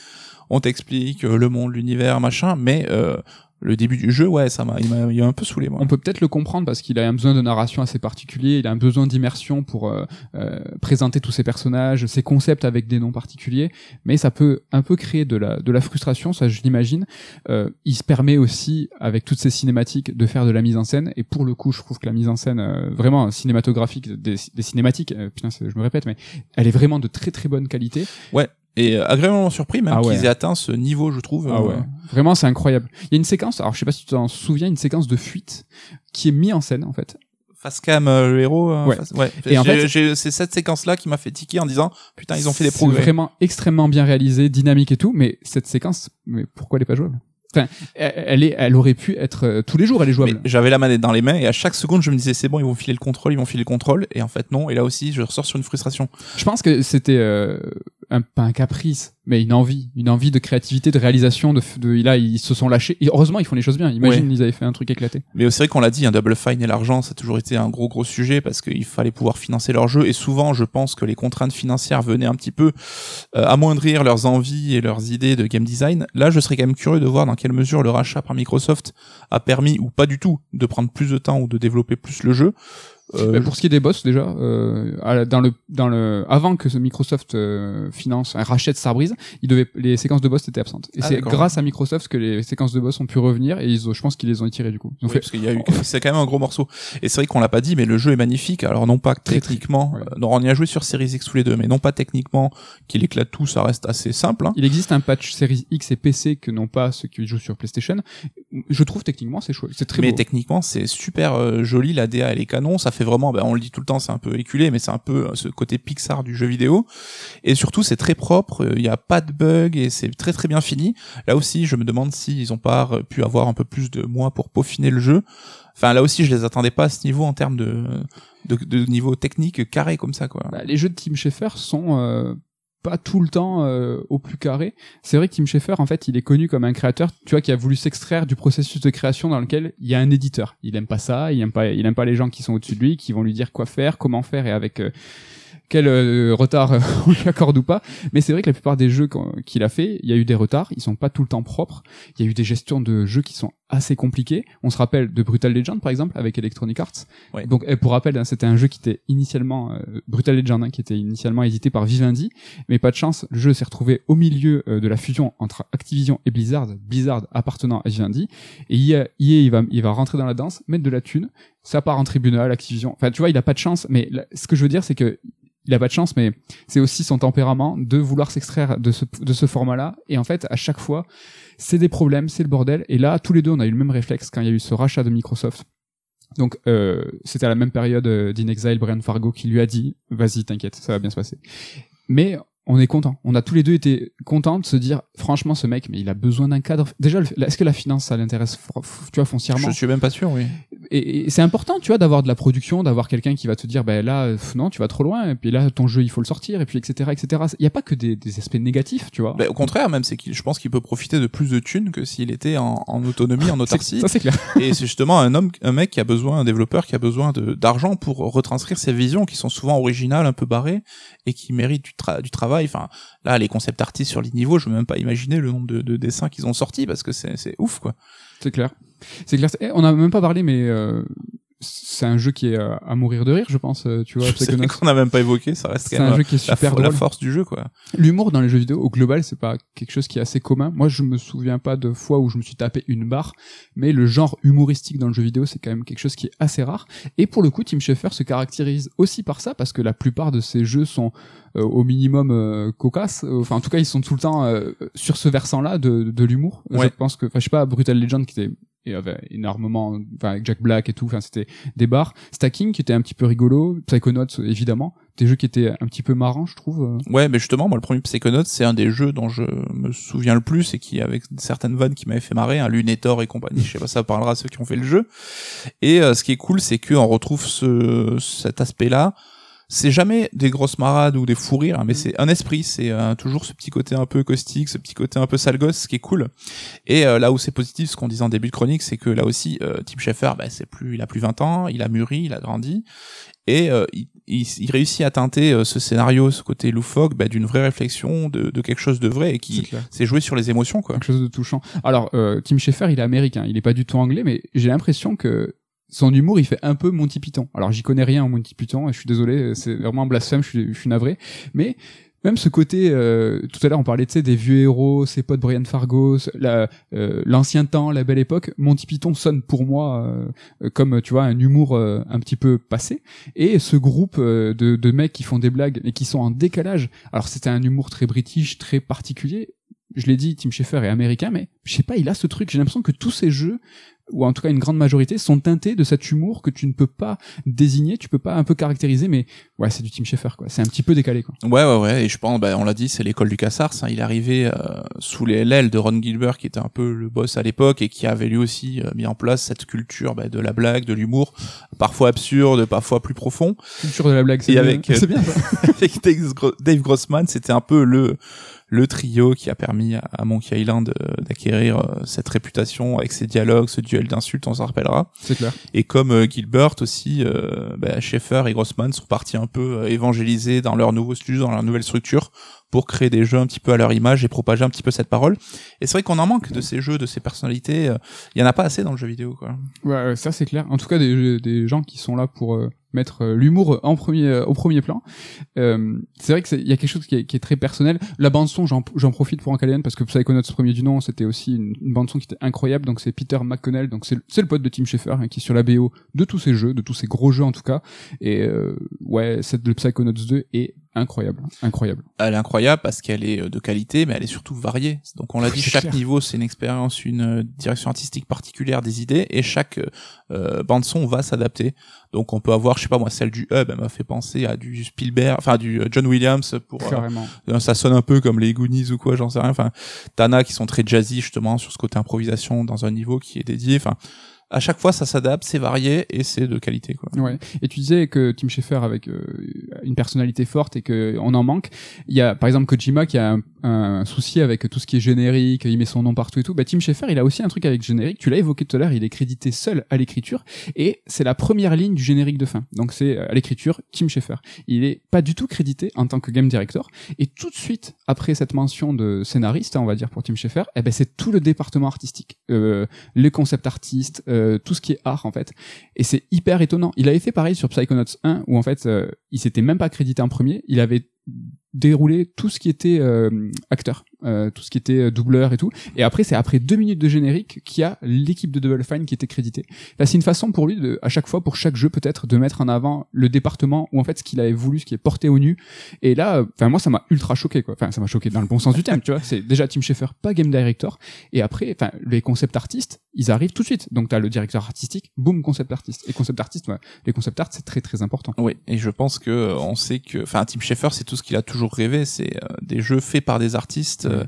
On t'explique euh, le monde l'univers machin. Mais euh, le début du jeu, ouais, ça m'a, il m'a, un peu saoulé. Moi. On peut peut-être le comprendre parce qu'il a un besoin de narration assez particulier, il a un besoin d'immersion pour euh, euh, présenter tous ses personnages, ses concepts avec des noms particuliers, mais ça peut un peu créer de la de la frustration, ça je l'imagine. Euh, il se permet aussi avec toutes ces cinématiques de faire de la mise en scène, et pour le coup, je trouve que la mise en scène vraiment cinématographique des, des cinématiques, putain, je me répète, mais elle est vraiment de très très bonne qualité. Ouais et euh, agréablement surpris même ah qu'ils aient atteint ce niveau je trouve ah ouais. Euh, vraiment c'est incroyable il y a une séquence alors je sais pas si tu t'en souviens une séquence de fuite qui est mise en scène en fait face cam euh, le héros ouais. ouais. et en fait c'est cette séquence là qui m'a fait tiquer en disant putain ils ont fait des progrès vraiment extrêmement bien réalisé dynamique et tout mais cette séquence mais pourquoi elle est pas jouable? Enfin, elle, est, elle aurait pu être tous les jours, elle est jouable. J'avais la manette dans les mains et à chaque seconde, je me disais c'est bon, ils vont filer le contrôle, ils vont filer le contrôle, et en fait non. Et là aussi, je ressors sur une frustration. Je pense que c'était un, pas un caprice, mais une envie, une envie de créativité, de réalisation. De, de là, ils se sont lâchés. Et heureusement, ils font les choses bien. Imagine, ils avaient fait un truc éclaté. Mais c'est vrai qu'on l'a dit, un Double Fine et l'argent, ça a toujours été un gros gros sujet parce qu'il fallait pouvoir financer leur jeu. Et souvent, je pense que les contraintes financières venaient un petit peu euh, amoindrir leurs envies et leurs idées de game design. Là, je serais quand même curieux de voir dans quelle mesure le rachat par Microsoft a permis ou pas du tout de prendre plus de temps ou de développer plus le jeu. Euh, pour ce qui est des boss déjà, euh, dans le dans le avant que Microsoft euh, finance, rachète Starbreeze, il devait les séquences de boss étaient absentes. Et ah, c'est grâce à Microsoft que les séquences de boss ont pu revenir et ils je pense qu'ils les ont tirées du coup. Fait... parce qu'il y a eu c'est quand même un gros morceau. Et c'est vrai qu'on l'a pas dit mais le jeu est magnifique. Alors non pas techniquement, euh, non, on y a joué sur Series X tous les deux mais non pas techniquement qu'il éclate tout, ça reste assez simple hein. Il existe un patch Series X et PC que non pas ceux qui jouent sur PlayStation. Je trouve techniquement c'est chouette, c'est très Mais techniquement c'est super joli, la DA elle est canon, ça fait vraiment, ben, on le dit tout le temps, c'est un peu éculé, mais c'est un peu euh, ce côté Pixar du jeu vidéo. Et surtout, c'est très propre, il n'y a pas de bugs et c'est très très bien fini. Là aussi, je me demande s'ils ont pas pu avoir un peu plus de mois pour peaufiner le jeu. Enfin, là aussi, je les attendais pas à ce niveau en termes de, de, niveau technique carré comme ça, quoi. Bah, les jeux de Tim Schafer sont euh, tout le temps euh, au plus carré. C'est vrai que Tim Schafer, en fait, il est connu comme un créateur, tu vois, qui a voulu s'extraire du processus de création dans lequel il y a un éditeur. Il aime pas ça, il aime pas, il aime pas les gens qui sont au-dessus de lui, qui vont lui dire quoi faire, comment faire et avec euh, quel euh, retard euh, on lui accorde ou pas. Mais c'est vrai que la plupart des jeux qu'il a fait, il y a eu des retards, ils sont pas tout le temps propres. Il y a eu des gestions de jeux qui sont assez compliquées. On se rappelle de Brutal Legend par exemple avec Electronic Arts. Donc pour rappel, hein, c'était un jeu qui était initialement euh, Brutal Legend hein, qui était initialement édité par Vivendi, mais pas de chance, le jeu s'est retrouvé au milieu de la fusion entre Activision et Blizzard, Blizzard appartenant à Vivendi. Et EA, EA il va il va rentrer dans la danse, mettre de la thune, ça part en tribunal, Activision. Enfin, tu vois, il a pas de chance, mais ce que je veux dire, c'est que il a pas de chance, mais c'est aussi son tempérament de vouloir s'extraire de ce, format-là. Et en fait, à chaque fois, c'est des problèmes, c'est le bordel. Et là, tous les deux, on a eu le même réflexe quand il y a eu ce rachat de Microsoft. Donc, euh, c'était à la même période euh, d'Inexile, Brian Fargo qui lui a dit, vas-y, t'inquiète, ça va bien se passer. Mais on est content. On a tous les deux été contents de se dire, franchement, ce mec, mais il a besoin d'un cadre. Déjà, est-ce que la finance, ça l'intéresse, tu vois, foncièrement? Je suis même pas sûr, oui. Et, c'est important, tu vois, d'avoir de la production, d'avoir quelqu'un qui va te dire, ben là, non, tu vas trop loin, et puis là, ton jeu, il faut le sortir, et puis etc., etc. Il n'y a pas que des, des, aspects négatifs, tu vois. Ben, au contraire, même, c'est qu'il, je pense qu'il peut profiter de plus de thunes que s'il était en, en autonomie, en autarcie. ça, c'est clair. et c'est justement un homme, un mec qui a besoin, un développeur qui a besoin de, d'argent pour retranscrire ses visions qui sont souvent originales, un peu barrées, et qui méritent du, du travail. Enfin, là, les concepts artistes sur les niveaux, je veux même pas imaginer le nombre de, dessins qu'ils ont sortis parce que c'est ouf quoi. C'est clair. C'est clair. Eh, on a même pas parlé, mais euh, c'est un jeu qui est euh, à mourir de rire, je pense. Euh, tu vois, c'est qu'on a même pas évoqué, ça reste quand même un jeu qui est super la, la force du jeu, quoi. L'humour dans les jeux vidéo, au global, c'est pas quelque chose qui est assez commun. Moi, je me souviens pas de fois où je me suis tapé une barre, mais le genre humoristique dans le jeu vidéo, c'est quand même quelque chose qui est assez rare. Et pour le coup, Tim Schafer se caractérise aussi par ça, parce que la plupart de ses jeux sont euh, au minimum euh, cocasse. Enfin, en tout cas, ils sont tout le temps euh, sur ce versant-là de, de l'humour. Je pense que, enfin, je sais pas, Brutal Legend qui était et avait énormément enfin avec Jack Black et tout enfin c'était des bars. Stacking qui était un petit peu rigolo. Psychonauts évidemment. Des jeux qui étaient un petit peu marrants je trouve ouais mais justement moi le premier Psychonauts c'est un des jeux dont je me souviens le plus et qui avec certaines vannes qui m'avaient fait marrer un Lunator et compagnie je sais pas ça parlera à ceux qui ont fait le jeu. Et ce qui est cool c'est que on retrouve ce cet aspect là c'est jamais des grosses marades ou des fous rires, mais mm. c'est un esprit, c'est euh, toujours ce petit côté un peu caustique, ce petit côté un peu sale gosse, ce qui est cool. Et euh, là où c'est positif, ce qu'on disait en début de chronique, c'est que là aussi, euh, Tim Schafer, bah, c'est plus, il a plus 20 ans, il a mûri, il a grandi, et euh, il, il, réussit à teinter ce scénario, ce côté loufoque, bah, d'une vraie réflexion, de, de, quelque chose de vrai, et qui s'est joué sur les émotions, quoi. Quelque chose de touchant. Alors, Tim Schafer, il est américain, il est pas du tout anglais, mais j'ai l'impression que son humour, il fait un peu Monty Python. Alors j'y connais rien en Monty Python, je suis désolé, c'est vraiment un blasphème, je suis, navré. Mais même ce côté, euh, tout à l'heure on parlait de des vieux héros, ses potes Brian Fargo, euh, l'ancien temps, la belle époque. Monty Python sonne pour moi euh, comme tu vois un humour un petit peu passé. Et ce groupe de, de mecs qui font des blagues et qui sont en décalage. Alors c'était un humour très british, très particulier. Je l'ai dit, Tim Schafer est américain, mais je sais pas, il a ce truc. J'ai l'impression que tous ces jeux ou en tout cas une grande majorité, sont teintés de cet humour que tu ne peux pas désigner, tu peux pas un peu caractériser, mais ouais, c'est du Tim Schafer, quoi. C'est un petit peu décalé, quoi. Ouais, ouais, ouais. Et je pense, bah, on l'a dit, c'est l'école du Cassars. Hein. Il est arrivé euh, sous les l'aile de Ron Gilbert, qui était un peu le boss à l'époque et qui avait lui aussi euh, mis en place cette culture bah, de la blague, de l'humour, parfois absurde, parfois plus profond. Culture de la blague, c'est bien. c'est bien. avec Dave Grossman, c'était un peu le le trio qui a permis à Monkey Island euh, d'acquérir euh, cette réputation avec ses dialogues, ce duel d'insultes, on s'en rappellera. C'est clair. Et comme euh, Gilbert aussi, bah, Schaeffer et Grossman sont partis un peu évangéliser dans leur nouveau studio, dans leur nouvelle structure, pour créer des jeux un petit peu à leur image et propager un petit peu cette parole. Et c'est vrai qu'on en manque de ces jeux, de ces personnalités. Il y en a pas assez dans le jeu vidéo, quoi. Ouais, ça c'est clair. En tout cas, des, des gens qui sont là pour mettre euh, l'humour en premier euh, au premier plan. Euh, c'est vrai que il y a quelque chose qui est, qui est, très personnel. La bande son, j'en profite pour en caler parce que Psychonauts premier du nom, c'était aussi une, bande son qui était incroyable. Donc c'est Peter McConnell, donc c'est le pote de Tim Schafer hein, qui est sur la BO de tous ces jeux, de tous ces gros jeux en tout cas. Et euh, ouais, cette de Psychonauts 2 est incroyable, incroyable. Elle est incroyable parce qu'elle est euh, de qualité, mais elle est surtout variée. Donc on l'a dit, chaque niveau c'est une expérience, une euh, direction artistique particulière des idées, et chaque euh, bande son va s'adapter. Donc on peut avoir, je sais pas moi, celle du Hub, elle m'a fait penser à du Spielberg, enfin du John Williams pour. ça sonne un peu comme les Goonies ou quoi, j'en sais rien. Enfin, Tana qui sont très jazzy justement sur ce côté improvisation dans un niveau qui est dédié. Enfin à chaque fois ça s'adapte, c'est varié et c'est de qualité quoi. Ouais. Et tu disais que Tim Schafer avec euh, une personnalité forte et que on en manque. Il y a par exemple Kojima qui a un, souci avec tout ce qui est générique, il met son nom partout et tout. Bah Tim Schafer, il a aussi un truc avec générique. Tu l'as évoqué tout à l'heure, il est crédité seul à l'écriture et c'est la première ligne du générique de fin. Donc c'est à l'écriture Tim Schafer. Il est pas du tout crédité en tant que game director et tout de suite après cette mention de scénariste, on va dire pour Tim Schafer, eh ben c'est tout le département artistique, euh, les concepts artistes, euh, tout ce qui est art en fait. Et c'est hyper étonnant. Il avait fait pareil sur Psychonauts 1 où en fait euh, il s'était même pas crédité en premier, il avait dérouler tout ce qui était euh, acteur, euh, tout ce qui était euh, doubleur et tout. Et après, c'est après deux minutes de générique qu'il y a l'équipe de Double Fine qui était créditée. Là, c'est une façon pour lui, de, à chaque fois, pour chaque jeu peut-être, de mettre en avant le département ou en fait ce qu'il avait voulu, ce qui est porté au nu. Et là, enfin moi, ça m'a ultra choqué quoi. Enfin, ça m'a choqué dans le bon sens du terme, tu vois. C'est déjà Tim Schafer, pas game director. Et après, enfin, les concept artistes, ils arrivent tout de suite. Donc t'as le directeur artistique, boum, concept artiste. Et concept artiste, ouais, les concept art, c'est très très important. Oui, et je pense que on sait que, enfin, Tim Schafer, c'est tout ce qu'il a toujours rêvé, c'est euh, des jeux faits par des artistes. Euh,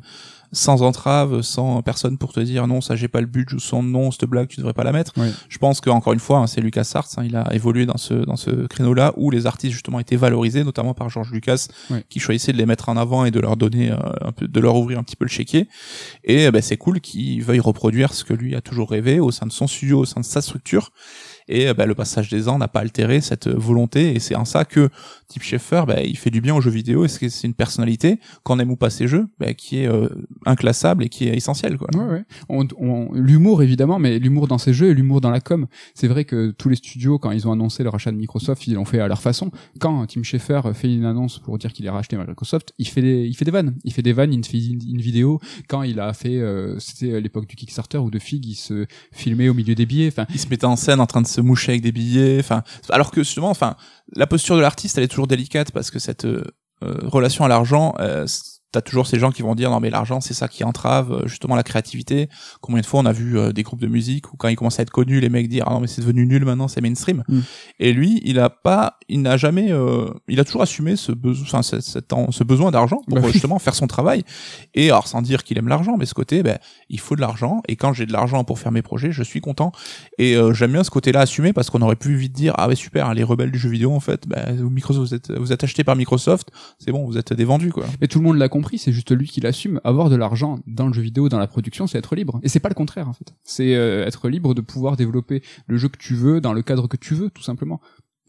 sans entrave, sans personne pour te dire non, ça j'ai pas le budget ou son nom, cette blague tu devrais pas la mettre. Je pense que encore une fois, hein, c'est Lucas Arts, hein, il a évolué dans ce dans ce créneau-là où les artistes justement étaient valorisés, notamment par George Lucas, qui choisissait de les mettre en avant et de leur donner euh, un peu, de leur ouvrir un petit peu le chéquier. Et ben c'est cool qu'il veuille reproduire ce que lui a toujours rêvé au sein de son studio, au sein de sa structure et bah, le passage des ans n'a pas altéré cette volonté et c'est en ça que Tip Schaeffer bah, il fait du bien aux jeux vidéo et c'est une personnalité qu'on aime ou pas ses jeux bah, qui est euh, inclassable et qui est essentiel quoi. Ouais, ouais. l'humour évidemment mais l'humour dans ses jeux et l'humour dans la com. C'est vrai que tous les studios quand ils ont annoncé le rachat de Microsoft, ils l'ont fait à leur façon. Quand Tim Schafer fait une annonce pour dire qu'il a racheté Microsoft, il fait des il fait des vannes, il fait des vannes, il fait une, vidéo quand il a fait euh, c'était à l'époque du Kickstarter ou de Fig, il se filmait au milieu des billets, enfin il se mettait en scène en train de se moucher avec des billets. Enfin, alors que justement, enfin, la posture de l'artiste, elle est toujours délicate parce que cette euh, relation à l'argent, euh, t'as toujours ces gens qui vont dire non mais l'argent c'est ça qui entrave euh, justement la créativité. Combien de fois on a vu euh, des groupes de musique où quand ils commencent à être connus les mecs dire ah non mais c'est devenu nul maintenant c'est mainstream. Mm. et lui il a pas il n'a jamais euh, il a toujours assumé ce besoin enfin ce besoin d'argent pour bah justement faire son travail. Et alors sans dire qu'il aime l'argent mais ce côté ben il faut de l'argent. Et quand j'ai de l'argent pour faire mes projets je suis content. Et j'aime bien ce côté là assumé parce qu'on aurait pu vite dire ah ouais super les rebelles du jeu vidéo en fait ben Microsoft vous êtes vous êtes acheté par Microsoft. C'est bon vous êtes des vendus quoi. Et tout le monde l'a compris, c'est juste lui qui l'assume. Avoir de l'argent dans le jeu vidéo, dans la production, c'est être libre. Et c'est pas le contraire en fait. C'est euh, être libre de pouvoir développer le jeu que tu veux dans le cadre que tu veux, tout simplement.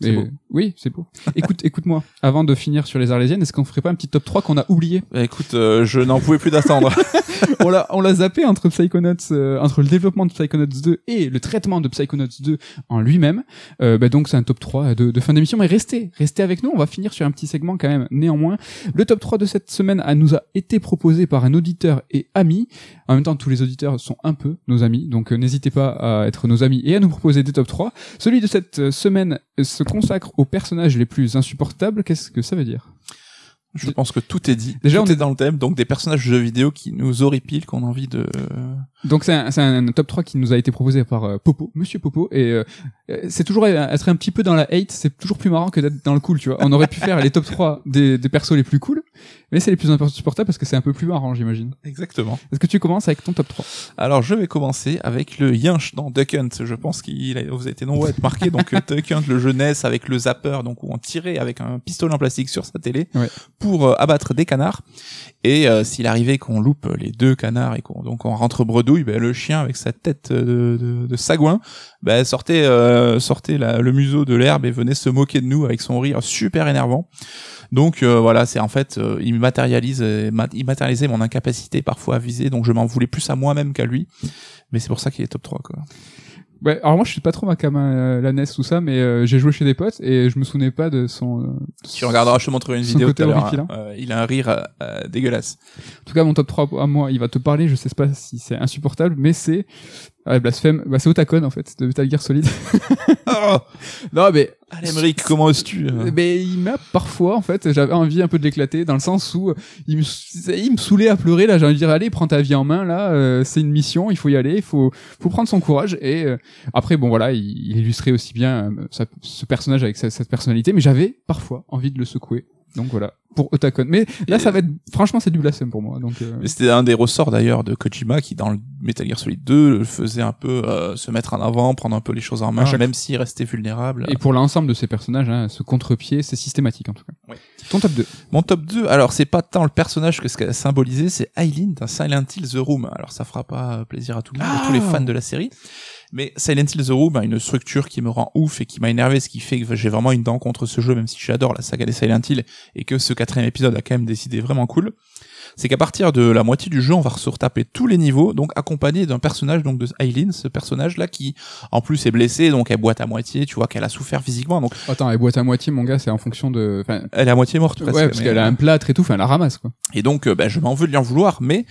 C'est beau. Oui, c'est beau. écoute, écoute-moi. Avant de finir sur les Arlésiennes, est-ce qu'on ferait pas un petit top 3 qu'on a oublié? Bah, Écoute, euh, je n'en pouvais plus d'attendre. on l'a, on l'a zappé entre Psychonauts, euh, entre le développement de Psychonauts 2 et le traitement de Psychonauts 2 en lui-même. Euh, bah, donc c'est un top 3 de, de fin d'émission. Mais restez, restez avec nous. On va finir sur un petit segment quand même. Néanmoins, le top 3 de cette semaine a, nous a été proposé par un auditeur et ami. En même temps, tous les auditeurs sont un peu nos amis. Donc n'hésitez pas à être nos amis et à nous proposer des top 3. Celui de cette semaine se consacre aux personnages les plus insupportables, qu'est-ce que ça veut dire? Je pense que tout est dit. Déjà, on est dans le thème, donc des personnages de jeux vidéo qui nous horripilent, qu'on a envie de... Donc c'est un, un, top 3 qui nous a été proposé par euh, Popo, Monsieur Popo, et euh, c'est toujours être un petit peu dans la hate, c'est toujours plus marrant que d'être dans le cool, tu vois. On aurait pu faire les top 3 des, des persos les plus cool, mais c'est les plus insupportables parce que c'est un peu plus marrant, j'imagine. Exactement. Est-ce que tu commences avec ton top 3 Alors, je vais commencer avec le Yinch dans Duck Hunt. Je pense qu'il a, vous avez été nombreux à être marqué. donc, euh, Duck Hunt, le jeunesse avec le zapper, donc où on tirait avec un pistolet en plastique sur sa télé pour euh, abattre des canards. Et euh, s'il arrivait qu'on loupe les deux canards et qu'on donc on rentre bredouille, ben, le chien avec sa tête de, de, de sagouin ben, sortait sortait le museau de l'herbe et venait se moquer de nous avec son rire super énervant. Donc euh, voilà, c'est en fait, euh, il matérialise, euh, il matérialisait mon incapacité parfois à viser, donc je m'en voulais plus à moi-même qu'à lui. Mais c'est pour ça qu'il est top 3 quoi. Ouais, alors moi je suis pas trop ma euh, la NES tout ça, mais euh, j'ai joué chez des potes et je me souvenais pas de son. Euh, tu regarderas, je te montrerai une vidéo tout à l'heure. Hein. il a un rire dégueulasse. En tout cas, mon top 3 à moi, il va te parler. Je sais pas si c'est insupportable, mais c'est ah, blasphème. Bah, c'est Otacon en fait, de Metal Gear Solid. oh non mais Allez, comment oses-tu hein Mais il m'a parfois, en fait, j'avais envie un peu de l'éclater, dans le sens où il me, il me saoulait à pleurer. Là, j'ai envie de dire, allez, prends ta vie en main. Là, c'est une mission, il faut y aller, il faut, faut prendre son courage. Et après, bon voilà, il, illustrait aussi bien euh, ce personnage avec cette personnalité, mais j'avais parfois envie de le secouer Donc voilà pour Otakon. Mais là, ça va être, franchement, c'est du blasphème pour moi. Donc, euh... c'était un des ressorts d'ailleurs de Kojima qui, dans le Metal Gear Solid 2, faisait un peu euh, se mettre en avant, prendre un peu les choses en main, même s'il restait vulnérable. Et pour l'ensemble de ces personnages, hein, ce contre-pied, c'est systématique en tout cas. Oui. Ton top 2 Mon top 2, alors c'est pas tant le personnage que ce qu'elle a symbolisé, c'est Eileen dans Silent Hill The Room. Alors ça fera pas plaisir à tout le monde, à tous les fans de la série. Mais Silent Hill The Room a une structure qui me rend ouf et qui m'a énervé, ce qui fait que j'ai vraiment une dent contre ce jeu, même si j'adore la saga des Silent Hill et que ce quatrième épisode a quand même décidé vraiment cool. C'est qu'à partir de la moitié du jeu, on va se retaper tous les niveaux, donc accompagné d'un personnage donc de Aileen, ce personnage là qui en plus est blessé, donc elle boite à moitié, tu vois qu'elle a souffert physiquement. Donc attends, elle boite à moitié, mon gars, c'est en fonction de. Enfin, elle est à moitié morte. Presque, ouais, parce qu'elle a un plâtre et tout, enfin, elle la ramasse quoi. Et donc, euh, ben, je m'en veux de lui en vouloir, mais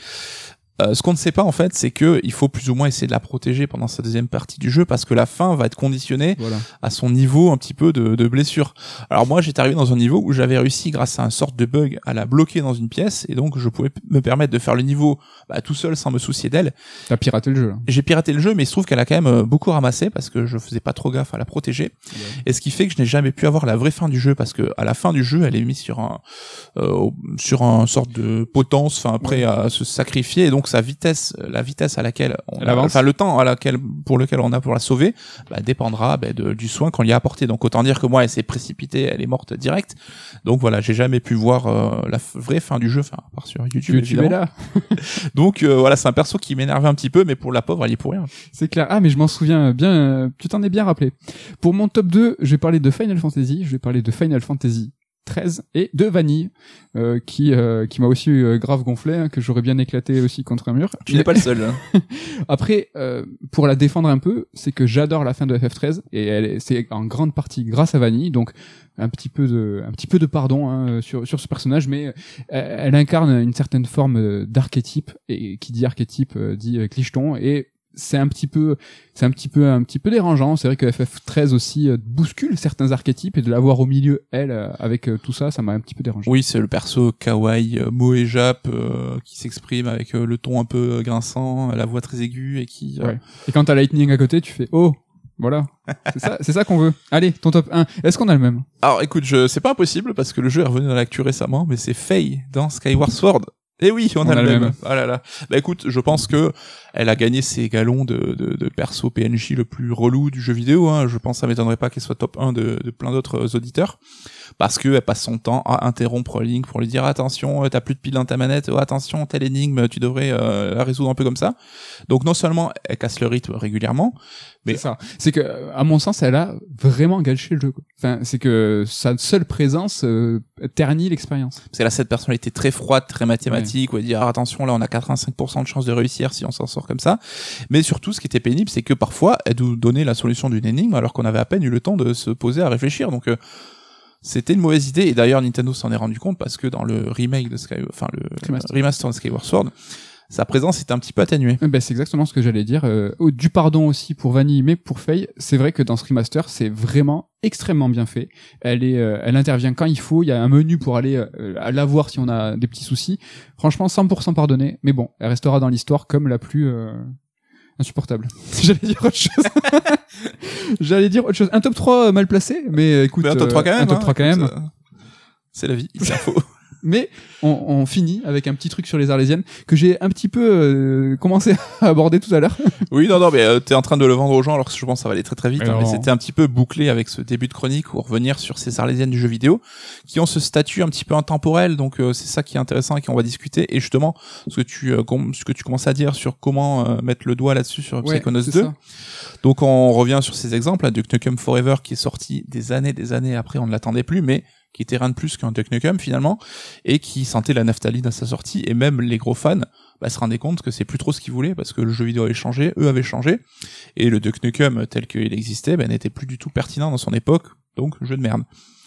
euh, ce qu'on ne sait pas en fait, c'est que il faut plus ou moins essayer de la protéger pendant sa deuxième partie du jeu parce que la fin va être conditionnée à son niveau un petit peu de, de blessure. Alors moi, j'étais arrivé dans un niveau où j'avais réussi grâce à un sorte de bug à la bloquer dans une pièce et donc je pouvais me permettre de faire le niveau bah, tout seul sans me soucier d'elle. T'as piraté le jeu. J'ai piraté le jeu, mais il se trouve qu'elle a quand même euh, beaucoup ramassé parce que je faisais pas trop gaffe à la protéger. Et ce qui fait que je n'ai jamais pu avoir la vraie fin du jeu parce que à la fin du jeu, elle est mise sur un euh, sur un sorte de potence, enfin après à se sacrifier et donc sa vitesse, la vitesse à laquelle on a, enfin le temps à laquelle pour lequel on a pour la sauver, bah, dépendra bah, de, du soin qu'on lui a apporté. Donc autant dire que moi, elle s'est précipitée, elle est morte direct. Donc voilà, j'ai jamais pu voir euh, la vraie fin du jeu, enfin à part sur YouTube. YouTube est là. Donc euh, voilà, c'est un perso qui m'énervait un petit peu, mais pour la pauvre, elle y est pour rien. C'est clair. Ah mais je m'en souviens bien. Euh, tu t'en es bien rappelé. Pour mon top 2, je vais parler de Final Fantasy. Je vais parler de Final Fantasy 13 et de Vanille euh, qui euh, qui m'a aussi euh, grave gonflé hein, que j'aurais bien éclaté aussi contre un mur. Tu n'es pas le seul. Hein. Après pour la défendre un peu, c'est que j'adore la fin de FF13 et elle c'est en grande partie grâce à Vanille donc un petit peu de un petit peu de pardon hein, sur sur ce personnage mais elle, elle incarne une certaine forme d'archétype et qui dit archétype dit clicheton et c'est un petit peu c'est un petit peu un petit peu dérangeant c'est vrai que FF13 aussi euh, bouscule certains archétypes et de l'avoir au milieu elle euh, avec euh, tout ça ça m'a un petit peu dérangé oui c'est le perso kawaii moe jap qui s'exprime avec le ton un peu grinçant la voix très aiguë et qui ouais. et quand t'as Lightning à côté tu fais oh voilà, c'est ça, c'est ça qu'on veut. Allez, ton top 1. Est-ce qu'on a le même? Alors écoute, je c'est pas impossible parce que le jeu est revenu dans l'actu récemment, mais c'est Faye dans Skyward Sword. Eh oui, on, a, le même. Ah là là. Bah écoute, je pense que elle a gagné ses galons de, de, de perso PNJ le plus relou du jeu vidéo. Hein. Je pense que ça m'étonnerait pas qu'elle soit top 1 de, de plein d'autres auditeurs. Parce que elle passe son temps à interrompre Link pour lui dire attention, t'as plus de pile dans ta manette, oh, attention, telle énigme, tu devrais euh, la résoudre un peu comme ça. Donc non seulement elle casse le rythme régulièrement, mais c'est ça. C'est que, à mon sens, elle a vraiment gâché le jeu. Enfin, c'est que sa seule présence euh, ternit l'expérience. C'est là cette personnalité très froide, très mathématique, ouais. où elle dit ah, attention, là on a 85% de chance de réussir si on s'en sort comme ça. Mais surtout, ce qui était pénible, c'est que parfois elle nous donnait la solution d'une énigme alors qu'on avait à peine eu le temps de se poser à réfléchir. Donc euh, c'était une mauvaise idée et d'ailleurs Nintendo s'en est rendu compte parce que dans le remake de Sky, enfin le remaster, remaster de Skyward Sword, sa présence est un petit peu atténuée. Ben, c'est exactement ce que j'allais dire. Euh, du pardon aussi pour Vanille, mais pour Faye, c'est vrai que dans ce remaster, c'est vraiment extrêmement bien fait. Elle est, euh, elle intervient quand il faut. Il y a un menu pour aller euh, à la voir si on a des petits soucis. Franchement, 100% pardonné. Mais bon, elle restera dans l'histoire comme la plus euh, insupportable. J'allais dire autre chose. J'allais dire autre chose. Un top 3 mal placé, mais écoute, mais un top 3 quand même. Un top 3 hein, quand même. C'est la vie, il faut. Mais on, on, finit avec un petit truc sur les Arlésiennes que j'ai un petit peu euh, commencé à aborder tout à l'heure. oui, non, non, mais euh, t'es en train de le vendre aux gens alors que je pense que ça va aller très très vite. Mais, hein, mais c'était un petit peu bouclé avec ce début de chronique ou revenir sur ces Arlésiennes du jeu vidéo qui ont ce statut un petit peu intemporel. Donc euh, c'est ça qui est intéressant et qu'on va discuter. Et justement, ce que tu euh, ce que tu commences à dire sur comment euh, mettre le doigt là-dessus sur ouais, Psychonauts 2. Ça. Donc on revient sur ces exemples, là, Duke Nukem Forever qui est sorti des années, des années après, on ne l'attendait plus, mais qui était rien de plus qu'un Nukem finalement, et qui sentait la naphtaline à sa sortie, et même les gros fans bah, se rendaient compte que c'est plus trop ce qu'ils voulaient, parce que le jeu vidéo avait changé, eux avaient changé, et le Duke Nukem tel qu'il existait bah, n'était plus du tout pertinent dans son époque, donc jeu de merde.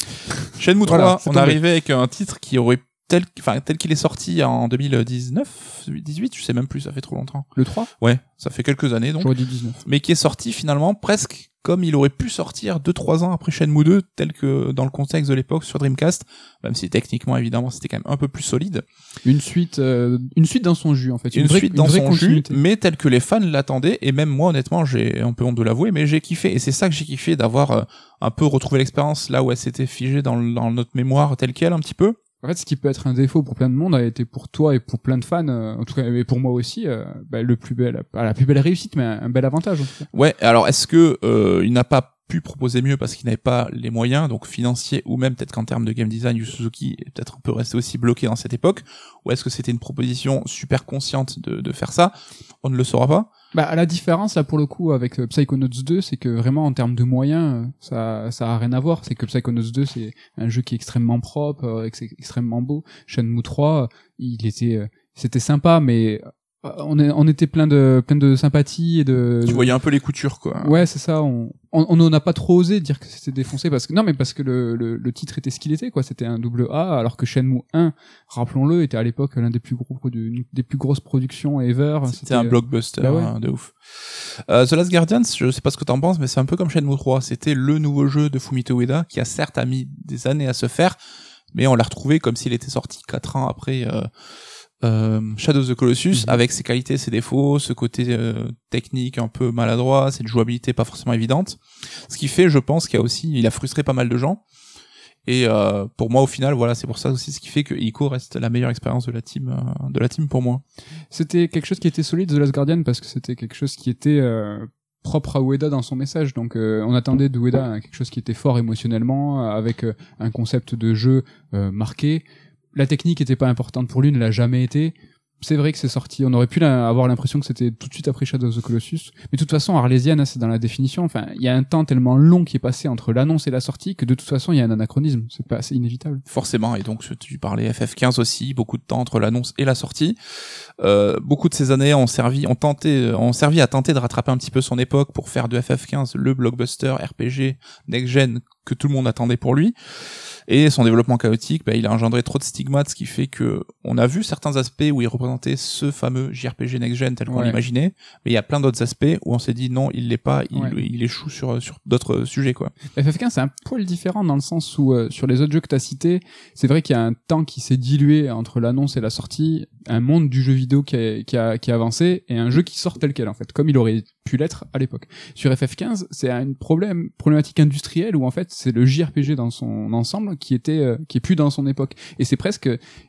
Shenmue 3, Voilà, c'est on arrivait avec un titre qui aurait tel, enfin, tel qu'il est sorti en 2019, 18, je sais même plus, ça fait trop longtemps. Le 3 Ouais, ça fait quelques années donc J'aurais dit 19. mais qui est sorti finalement presque comme il aurait pu sortir 2-3 ans après Shenmue 2, tel que dans le contexte de l'époque sur Dreamcast, même si techniquement évidemment c'était quand même un peu plus solide. Une suite, euh, une suite dans son jus en fait. Une, vraie- suite dans son jus, mais tel que les fans l'attendaient, et même moi honnêtement j'ai un peu honte de l'avouer, mais j'ai kiffé, et c'est ça que j'ai kiffé d'avoir euh, un peu retrouvé l'expérience là où elle s'était figée dans, dans notre mémoire telle qu'elle un petit peu. En fait, ce qui peut être un défaut pour plein de monde a été pour toi et pour plein de fans, euh, en tout cas, et pour moi aussi, euh, bah, le plus bel, pas la plus belle réussite, mais un, bel avantage. En tout cas. Ouais, alors est-ce que euh, il n'a pas pu proposer mieux parce qu'il n'avait pas les moyens, donc financiers ou même peut-être qu'en termes de game design, Yu Suzuki est peut-être un peu aussi bloqué dans cette époque, ou est-ce que c'était une proposition super consciente de, de faire ça? On ne le saura pas. Bah, à la différence là pour le coup avec euh, Psychonauts 2, c'est que vraiment en termes de moyens, euh, ça, ça a rien à voir. C'est que Psychonauts 2, c'est un jeu qui est extrêmement propre, euh, ex- extrêmement beau. Shenmue 3, euh, il était, euh, c'était sympa, mais on, est, on était plein de, plein de sympathie et de. Tu voyais un peu les coutures, quoi. Ouais, c'est ça. On on n'en a pas trop osé dire que c'était défoncé parce que non, mais parce que le, le, le titre était ce qu'il était, quoi. C'était un double A, alors que Shenmue 1, rappelons-le, était à l'époque l'un des plus gros produ- des plus grosses productions ever. C'était un blockbuster Bah ouais. hein, de ouf. Euh, The Last Guardians, je sais pas ce que t'en penses, mais c'est un peu comme Shenmue 3. C'était le nouveau jeu de Fumito Ueda qui a certes a mis des années à se faire, mais on l'a retrouvé comme s'il était sorti quatre ans après euh, euh, Shadow of the Colossus, Mhm. avec ses qualités, ses défauts, ce côté euh, technique un peu maladroit, cette jouabilité pas forcément évidente. Ce qui fait, je pense, qu'il a aussi, il a frustré pas mal de gens. Et euh, pour moi, au final, voilà, c'est pour ça aussi ce qui fait que Ico reste la meilleure expérience de la team, euh, de la team pour moi. C'était quelque chose qui était solide, The Last Guardian, parce que c'était quelque chose qui était euh, propre à Ueda dans son message. Donc euh, on attendait de Ueda quelque chose qui était fort émotionnellement, avec euh, un concept de jeu euh, marqué. La technique était pas importante pour lui, ne l'a jamais été. C'est vrai que c'est sorti, on aurait pu avoir l'impression que c'était tout de suite après Shadow of the Colossus. Mais de toute façon, Arlésienne, c'est dans la définition. Enfin, il y a un temps tellement long qui est passé entre l'annonce et la sortie que de toute façon, il y a un anachronisme. C'est pas, c'est inévitable. Forcément, et donc tu parlais FF15 aussi, beaucoup de temps entre l'annonce et la sortie. Euh, beaucoup de ces années ont servi, ont tenté, ont servi à tenter de rattraper un petit peu son époque pour faire de FF15 le blockbuster RPG next-gen que tout le monde attendait pour lui. Et son développement chaotique, bah, il a engendré trop de stigmates, ce qui fait que on a vu certains aspects où il représentait ce fameux JRPG next-gen tel qu'on Ouais. l'imaginait, mais il y a plein d'autres aspects où on s'est dit non, il l'est pas, il, Ouais. il échoue sur sur d'autres sujets quoi. FF15 c'est un poil différent dans le sens où euh, sur les autres jeux que tu as cités, c'est vrai qu'il y a un temps qui s'est dilué entre l'annonce et la sortie, un monde du jeu vidéo qui a, qui a, qui a avancé et un jeu qui sort tel quel en fait, comme il aurait pu l'être à l'époque. Sur FF15, c'est un problème problématique industrielle où en fait c'est le JRPG dans son ensemble qui était euh, qui est plus dans son époque et c'est presque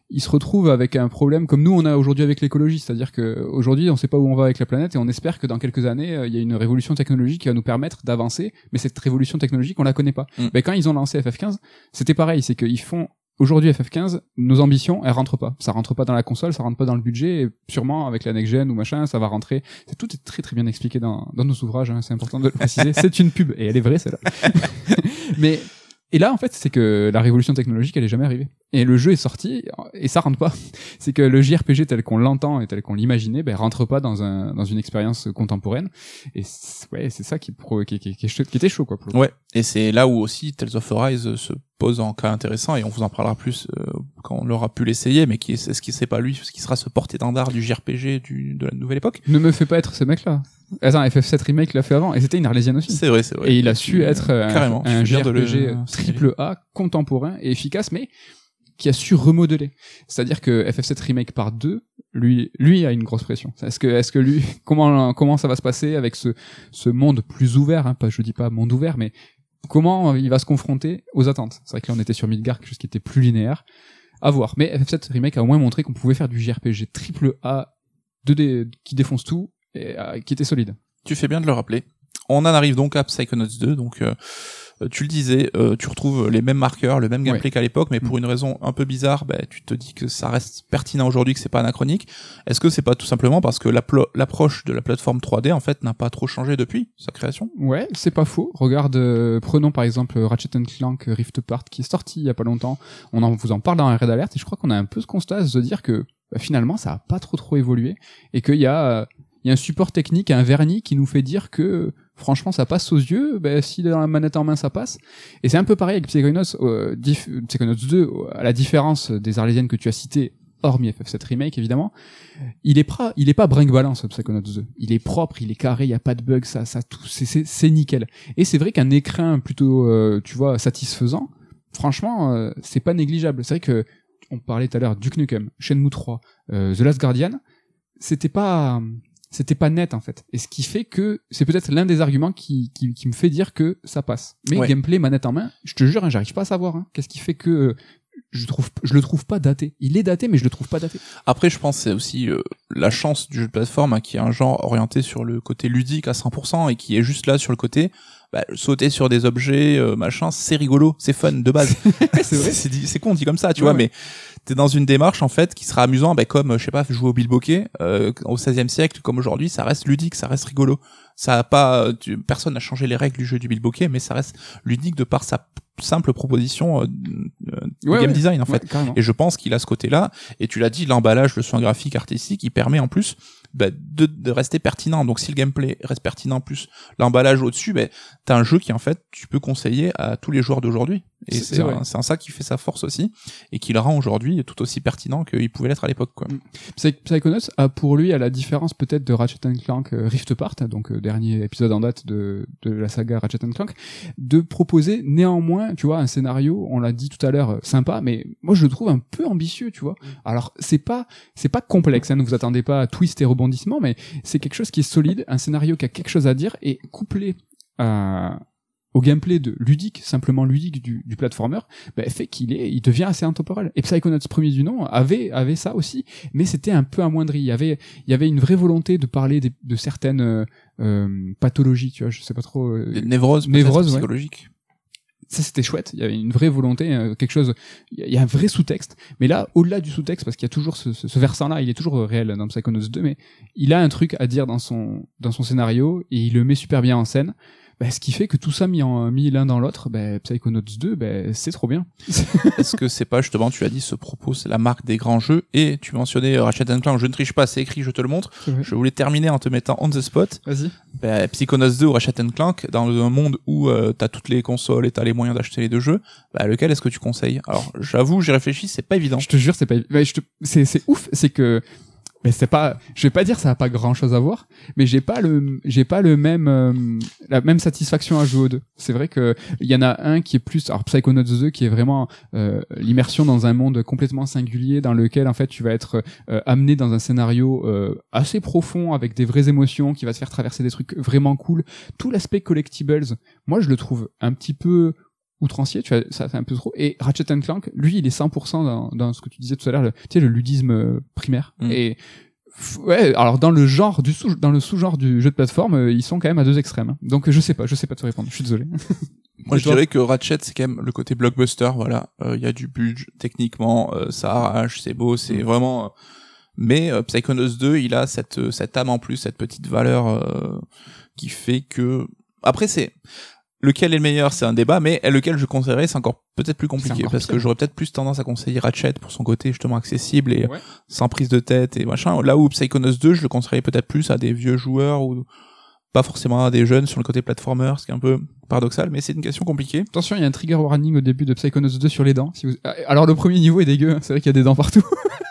il se retrouve avec un problème comme nous on a aujourd'hui avec l'écologie, c'est-à-dire que aujourd'hui on sait pas où on va avec la planète et on espère que dans quelques années euh, il y a une révolution technologique qui va nous permettre d'avancer, mais cette révolution technologique on la connaît pas. Mm. Ben quand ils ont lancé FF15, c'était pareil, c'est qu'ils font aujourd'hui FF15, nos ambitions elles rentrent pas, ça rentre pas dans la console, ça rentre pas dans le budget, et sûrement avec la next gen ou machin ça va rentrer. C'est tout est très très bien expliqué dans dans nos ouvrages, hein, c'est important de le préciser. c'est une pub et elle est vraie celle-là. mais et là, en fait, c'est que la révolution technologique, elle est jamais arrivée. Et le jeu est sorti, et ça rentre pas. C'est que le JRPG tel qu'on l'entend et tel qu'on l'imaginait, ben, rentre pas dans un, dans une expérience contemporaine. Et c'est- ouais, c'est ça qui, pro- qui, qui, qui, est qui était chaud, quoi. pour. Ouais, et c'est là où aussi Tales of Arise euh, se pose en cas intéressant, et on vous en parlera plus euh, quand on aura pu l'essayer, mais qui est, est-ce qu'il sait pas lui, ce qui sera ce porte-étendard du JRPG du, de la nouvelle époque Ne me fais pas être ce mec-là. Attends, FF7 Remake l'a fait avant, et c'était une arlésienne aussi. C'est vrai, c'est vrai. Et il a su être un, carrément, tu un le JRPG triple A, contemporain et efficace, mais qui a su remodeler. C'est-à-dire que FF7 Remake par 2, lui, lui a une grosse pression. Est-ce que, est-ce que lui, comment, comment ça va se passer avec ce, ce monde plus ouvert, hein, pas, je dis pas monde ouvert, mais comment il va se confronter aux attentes? C'est vrai que là, on était sur Midgar, quelque chose qui était plus linéaire. À voir. Mais FF7 Remake a au moins montré qu'on pouvait faire du JRPG triple A, 2D, qui défonce tout, et euh, qui était solide. Tu fais bien de le rappeler. On en arrive donc à Psychonauts 2, donc euh, euh, tu le disais, euh, tu retrouves les mêmes marqueurs, le même gameplay qu'à l'époque, mais pour Mm. une raison un peu bizarre, bah, tu te dis que ça reste pertinent aujourd'hui, que c'est pas anachronique. Est-ce que c'est pas tout simplement parce que l'approche de la plateforme 3D en fait n'a pas trop changé depuis sa création? Ouais, c'est pas faux. Regarde, euh, prenons par exemple Ratchet Clank Rift Apart qui est sorti il y a pas longtemps. On en, vous en parle dans un Red Alert et je crois qu'on a un peu ce constat de se dire que bah, finalement ça a pas trop trop évolué et qu'il y a euh, il y a un support technique, un vernis qui nous fait dire que franchement ça passe aux yeux. Ben si dans la manette en main ça passe. Et c'est un peu pareil avec Psychonauts, euh, Psychonauts 2 à la différence des Arlésiennes que tu as citées hormis FF7 remake évidemment, il est pas, il est pas brinque-ballant ce Psychonauts 2. Il est propre, il est carré, il y a pas de bugs, ça, ça tout, c'est nickel. Et c'est vrai qu'un écrin plutôt, euh, tu vois, satisfaisant, franchement, euh, c'est pas négligeable. C'est vrai que on parlait tout à l'heure Duke Nukem, Shenmue 3, euh, The Last Guardian, c'était pas, c'était pas net en fait. Et ce qui fait que c'est peut-être l'un des arguments qui, qui, qui me fait dire que ça passe. Mais Ouais. gameplay manette en main, je te jure, hein, j'arrive pas à savoir. hein. Qu'est-ce qui fait que euh, je trouve, je le trouve pas daté. Il est daté, mais je le trouve pas daté. Après, je pense que c'est aussi euh, la chance du jeu de plateforme, hein, qui est un genre orienté sur le côté ludique à 100% et qui est juste là sur le côté bah, sauter sur des objets, euh, machin, c'est rigolo, c'est fun de base. c'est vrai. c'est con dit comme ça, tu Ouais, vois, ouais. mais t'es dans une démarche en fait qui sera amusant, bah, comme euh, je sais pas, jouer au bilboquet euh, au XVIe siècle, comme aujourd'hui, ça reste ludique, ça reste rigolo. Ça a pas, euh, tu- personne n'a changé les règles du jeu du bilboquet, mais ça reste ludique de par sa simple proposition euh, de Ouais, game ouais. design en fait. Ouais. Et je pense qu'il a ce côté-là. Et tu l'as dit, l'emballage, le soin graphique, artistique, il permet en plus bah, de, de rester pertinent. Donc si le gameplay reste pertinent plus l'emballage au-dessus, bah, t'as un jeu qui en fait tu peux conseiller à tous les joueurs d'aujourd'hui. Et C'est- en ça qui fait sa force aussi et qui le rend aujourd'hui tout aussi pertinent qu'il pouvait l'être à l'époque. Quoi. Psy- Psychonauts a pour lui, à la différence peut-être de Ratchet Clank euh, Rift Apart, donc euh, dernier épisode en date de, de la saga Ratchet Clank, de proposer néanmoins, tu vois, un scénario, on l'a dit tout à l'heure, euh, sympa, mais moi je le trouve un peu ambitieux, tu vois. Alors c'est pas c'est pas complexe, hein, ne vous attendez pas à twist et mais c'est quelque chose qui est solide, un scénario qui a quelque chose à dire et couplé à au gameplay de ludique, simplement ludique du, du platformer, ben, fait qu'il est, il devient assez intemporel. Et Psychonauts premier du nom avait avait ça aussi, mais c'était un peu amoindri. Il y avait il y avait une vraie volonté de parler des- de certaines euh, euh, pathologies, tu vois, je sais pas trop. euh, névroses, névroses, ouais. psychologiques. Ça c'était chouette. Il y avait une vraie volonté, euh, quelque chose. Il y a- un vrai sous-texte. Mais là, au-delà du sous-texte, parce qu'il y a toujours ce, ce versant-là, il est toujours euh, réel dans Psychonauts 2, mais il a un truc à dire dans son dans son scénario et il le met super bien en scène. Bah, ce qui fait que tout ça mis en mis l'un dans l'autre, bah, Psychonauts 2, bah, c'est trop bien. Est-ce que c'est pas justement, tu as dit, ce propos, c'est la marque des grands jeux et tu mentionnais euh, Ratchet Clank, je ne triche pas, c'est écrit, je te le montre. Je voulais terminer en te mettant on the spot. Vas-y. Bah, Psychonauts 2 ou Ratchet Clank, dans un monde où euh, t'as toutes les consoles et t'as les moyens d'acheter les deux jeux, bah, lequel est-ce que tu conseilles? Alors, j'avoue, j'ai réfléchi, c'est pas évident. Je te jure, c'est pas, je te, c'est, c'est ouf, c'est que, mais c'est pas, je vais pas dire ça a pas grand chose à voir, mais j'ai pas le, j'ai pas le même, euh, la même satisfaction à jouer aux deux. C'est vrai que il y en a un qui est plus, alors Psychonauts 2 qui est vraiment euh, l'immersion dans un monde complètement singulier dans lequel en fait tu vas être euh, amené dans un scénario assez profond avec des vraies émotions qui va te faire traverser des trucs vraiment cool. Tout l'aspect collectibles, moi je le trouve un petit peu outrancier, tu vois, ça fait un peu trop. Et Ratchet Clank, lui, il est 100% dans, dans ce que tu disais tout à l'heure, tu sais, le ludisme euh, primaire. Mm. Et ouais, alors dans le genre du sous, dans le sous-genre du jeu de plateforme, euh, ils sont quand même à deux extrêmes. hein. Donc je sais pas, je sais pas te répondre. Je suis désolé. Moi, je dirais que Ratchet, c'est quand même le côté blockbuster, voilà. Il y a du budget, techniquement, euh, ça arrache, c'est beau, c'est Mm. vraiment... euh, Mais euh, Psychonauts 2, il a cette, euh, cette âme en plus, cette petite valeur euh, qui fait que... Après, c'est... Lequel est le meilleur, c'est un débat, mais lequel je conseillerais, c'est encore peut-être plus compliqué, parce que j'aurais peut-être plus tendance à conseiller Ratchet pour son côté justement accessible et Ouais. sans prise de tête et machin. Là où Psychonauts 2, je le conseillerais peut-être plus à des vieux joueurs ou pas forcément à des jeunes sur le côté platformer, ce qui est un peu paradoxal, mais c'est une question compliquée. Attention, il y a un trigger warning au début de Psychonauts 2 sur les dents. Si vous... Ah, Alors le premier niveau est dégueu, hein. c'est vrai qu'il y a des dents partout.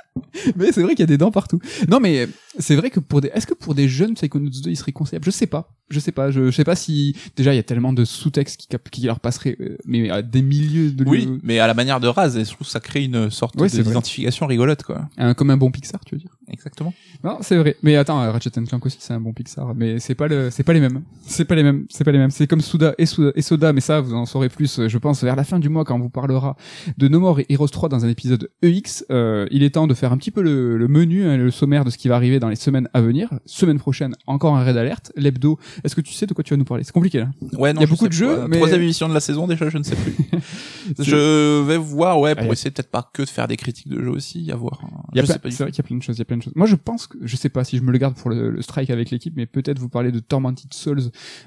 mais c'est vrai qu'il y a des dents partout. Non mais c'est vrai que pour des est-ce que pour des jeunes Psychonauts 2 il serait conseillable? Je sais pas. Je sais pas, je, je sais pas si déjà il y a tellement de sous-textes qui, cap- qui leur passeraient euh, mais à des milieux de Oui, mais à la manière de Raz, et je trouve que ça crée une sorte Ouais, d'identification rigolote, quoi. un, comme un bon Pixar, tu veux dire Exactement. Non, c'est vrai. Mais attends, euh, Ratchet Clank aussi, c'est un bon Pixar. Mais c'est pas le, c'est pas les mêmes. C'est pas les mêmes. C'est pas les mêmes. C'est comme Suda et, Suda et Soda, mais ça, vous en saurez plus, euh, je pense, vers la fin du mois quand on vous parlera de No More Heroes 3 dans un épisode EX. Euh, il est temps de faire un petit peu le, le menu, hein, le sommaire de ce qui va arriver dans les semaines à venir. Semaine prochaine, encore un raid alerte. L'hebdo. Est-ce que tu sais de quoi tu vas nous parler? C'est compliqué, là. Ouais, non, Il y a beaucoup de jeux, pas. mais- Troisième émission de la saison, déjà, je ne sais plus. Je vais voir, ouais, pour Allez. essayer peut-être pas que de faire des critiques de jeux aussi, à voir. Il y a je plein- sais pas du c'est vrai qu'il y a plein de choses, il y a plein de choses. Moi, je pense que, je sais pas si je me le garde pour le, le strike avec l'équipe, mais peut-être vous parler de Tormented Souls,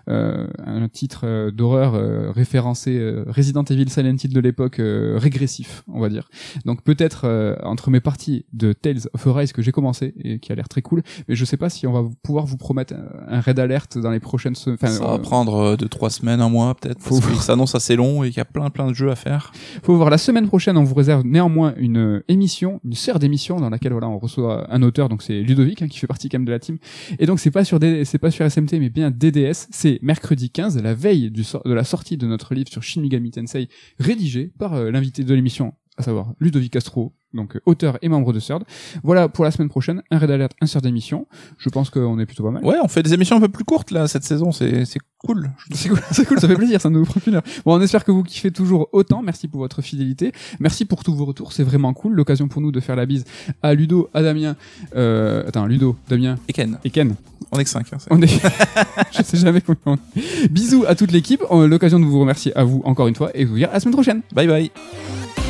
euh, un titre euh, d'horreur euh, référencé euh, Resident Evil Silent Hill de l'époque euh, régressif, on va dire. Donc peut-être euh, entre mes parties de Tales of Arise que j'ai commencé et qui a l'air très cool. Mais je sais pas si on va pouvoir vous promettre un raid alerte dans les prochaines semaines. Enfin, Ça va euh, prendre euh, deux trois semaines, un mois peut-être, Faut- parce qu'il s'annonce assez long et qu'il y a plein plein de jeux à faire. faut voir la semaine prochaine on vous réserve néanmoins une euh, émission une série d'émissions dans laquelle voilà on reçoit un auteur donc c'est Ludovic hein, qui fait partie quand même de la team et donc c'est pas sur D- c'est pas sur SMT mais bien DDS c'est mercredi 15 la veille du de la sortie de notre livre sur Shin Megami Tensei rédigé par euh, l'invité de l'émission à savoir Ludovic Castro donc euh, auteur et membre de CERD voilà pour la semaine prochaine un raid alert un CERD d'émission je pense qu'on est plutôt pas mal Ouais, on fait des émissions un peu plus courtes là cette saison, c'est c'est cool. C'est cool, c'est cool, ça fait plaisir, ça nous prend une heure. Bon, on espère que vous kiffez toujours autant. Merci pour votre fidélité. Merci pour tous vos retours, c'est vraiment cool. L'occasion pour nous de faire la bise à Ludo, à Damien, euh, attends, Ludo, Damien Et Ken, et Ken. on est que 5 hein, On est, je sais jamais combien on est. Bisous à toute l'équipe. Euh, L'occasion de vous remercier à vous encore une fois et vous dire à la semaine prochaine. Bye bye.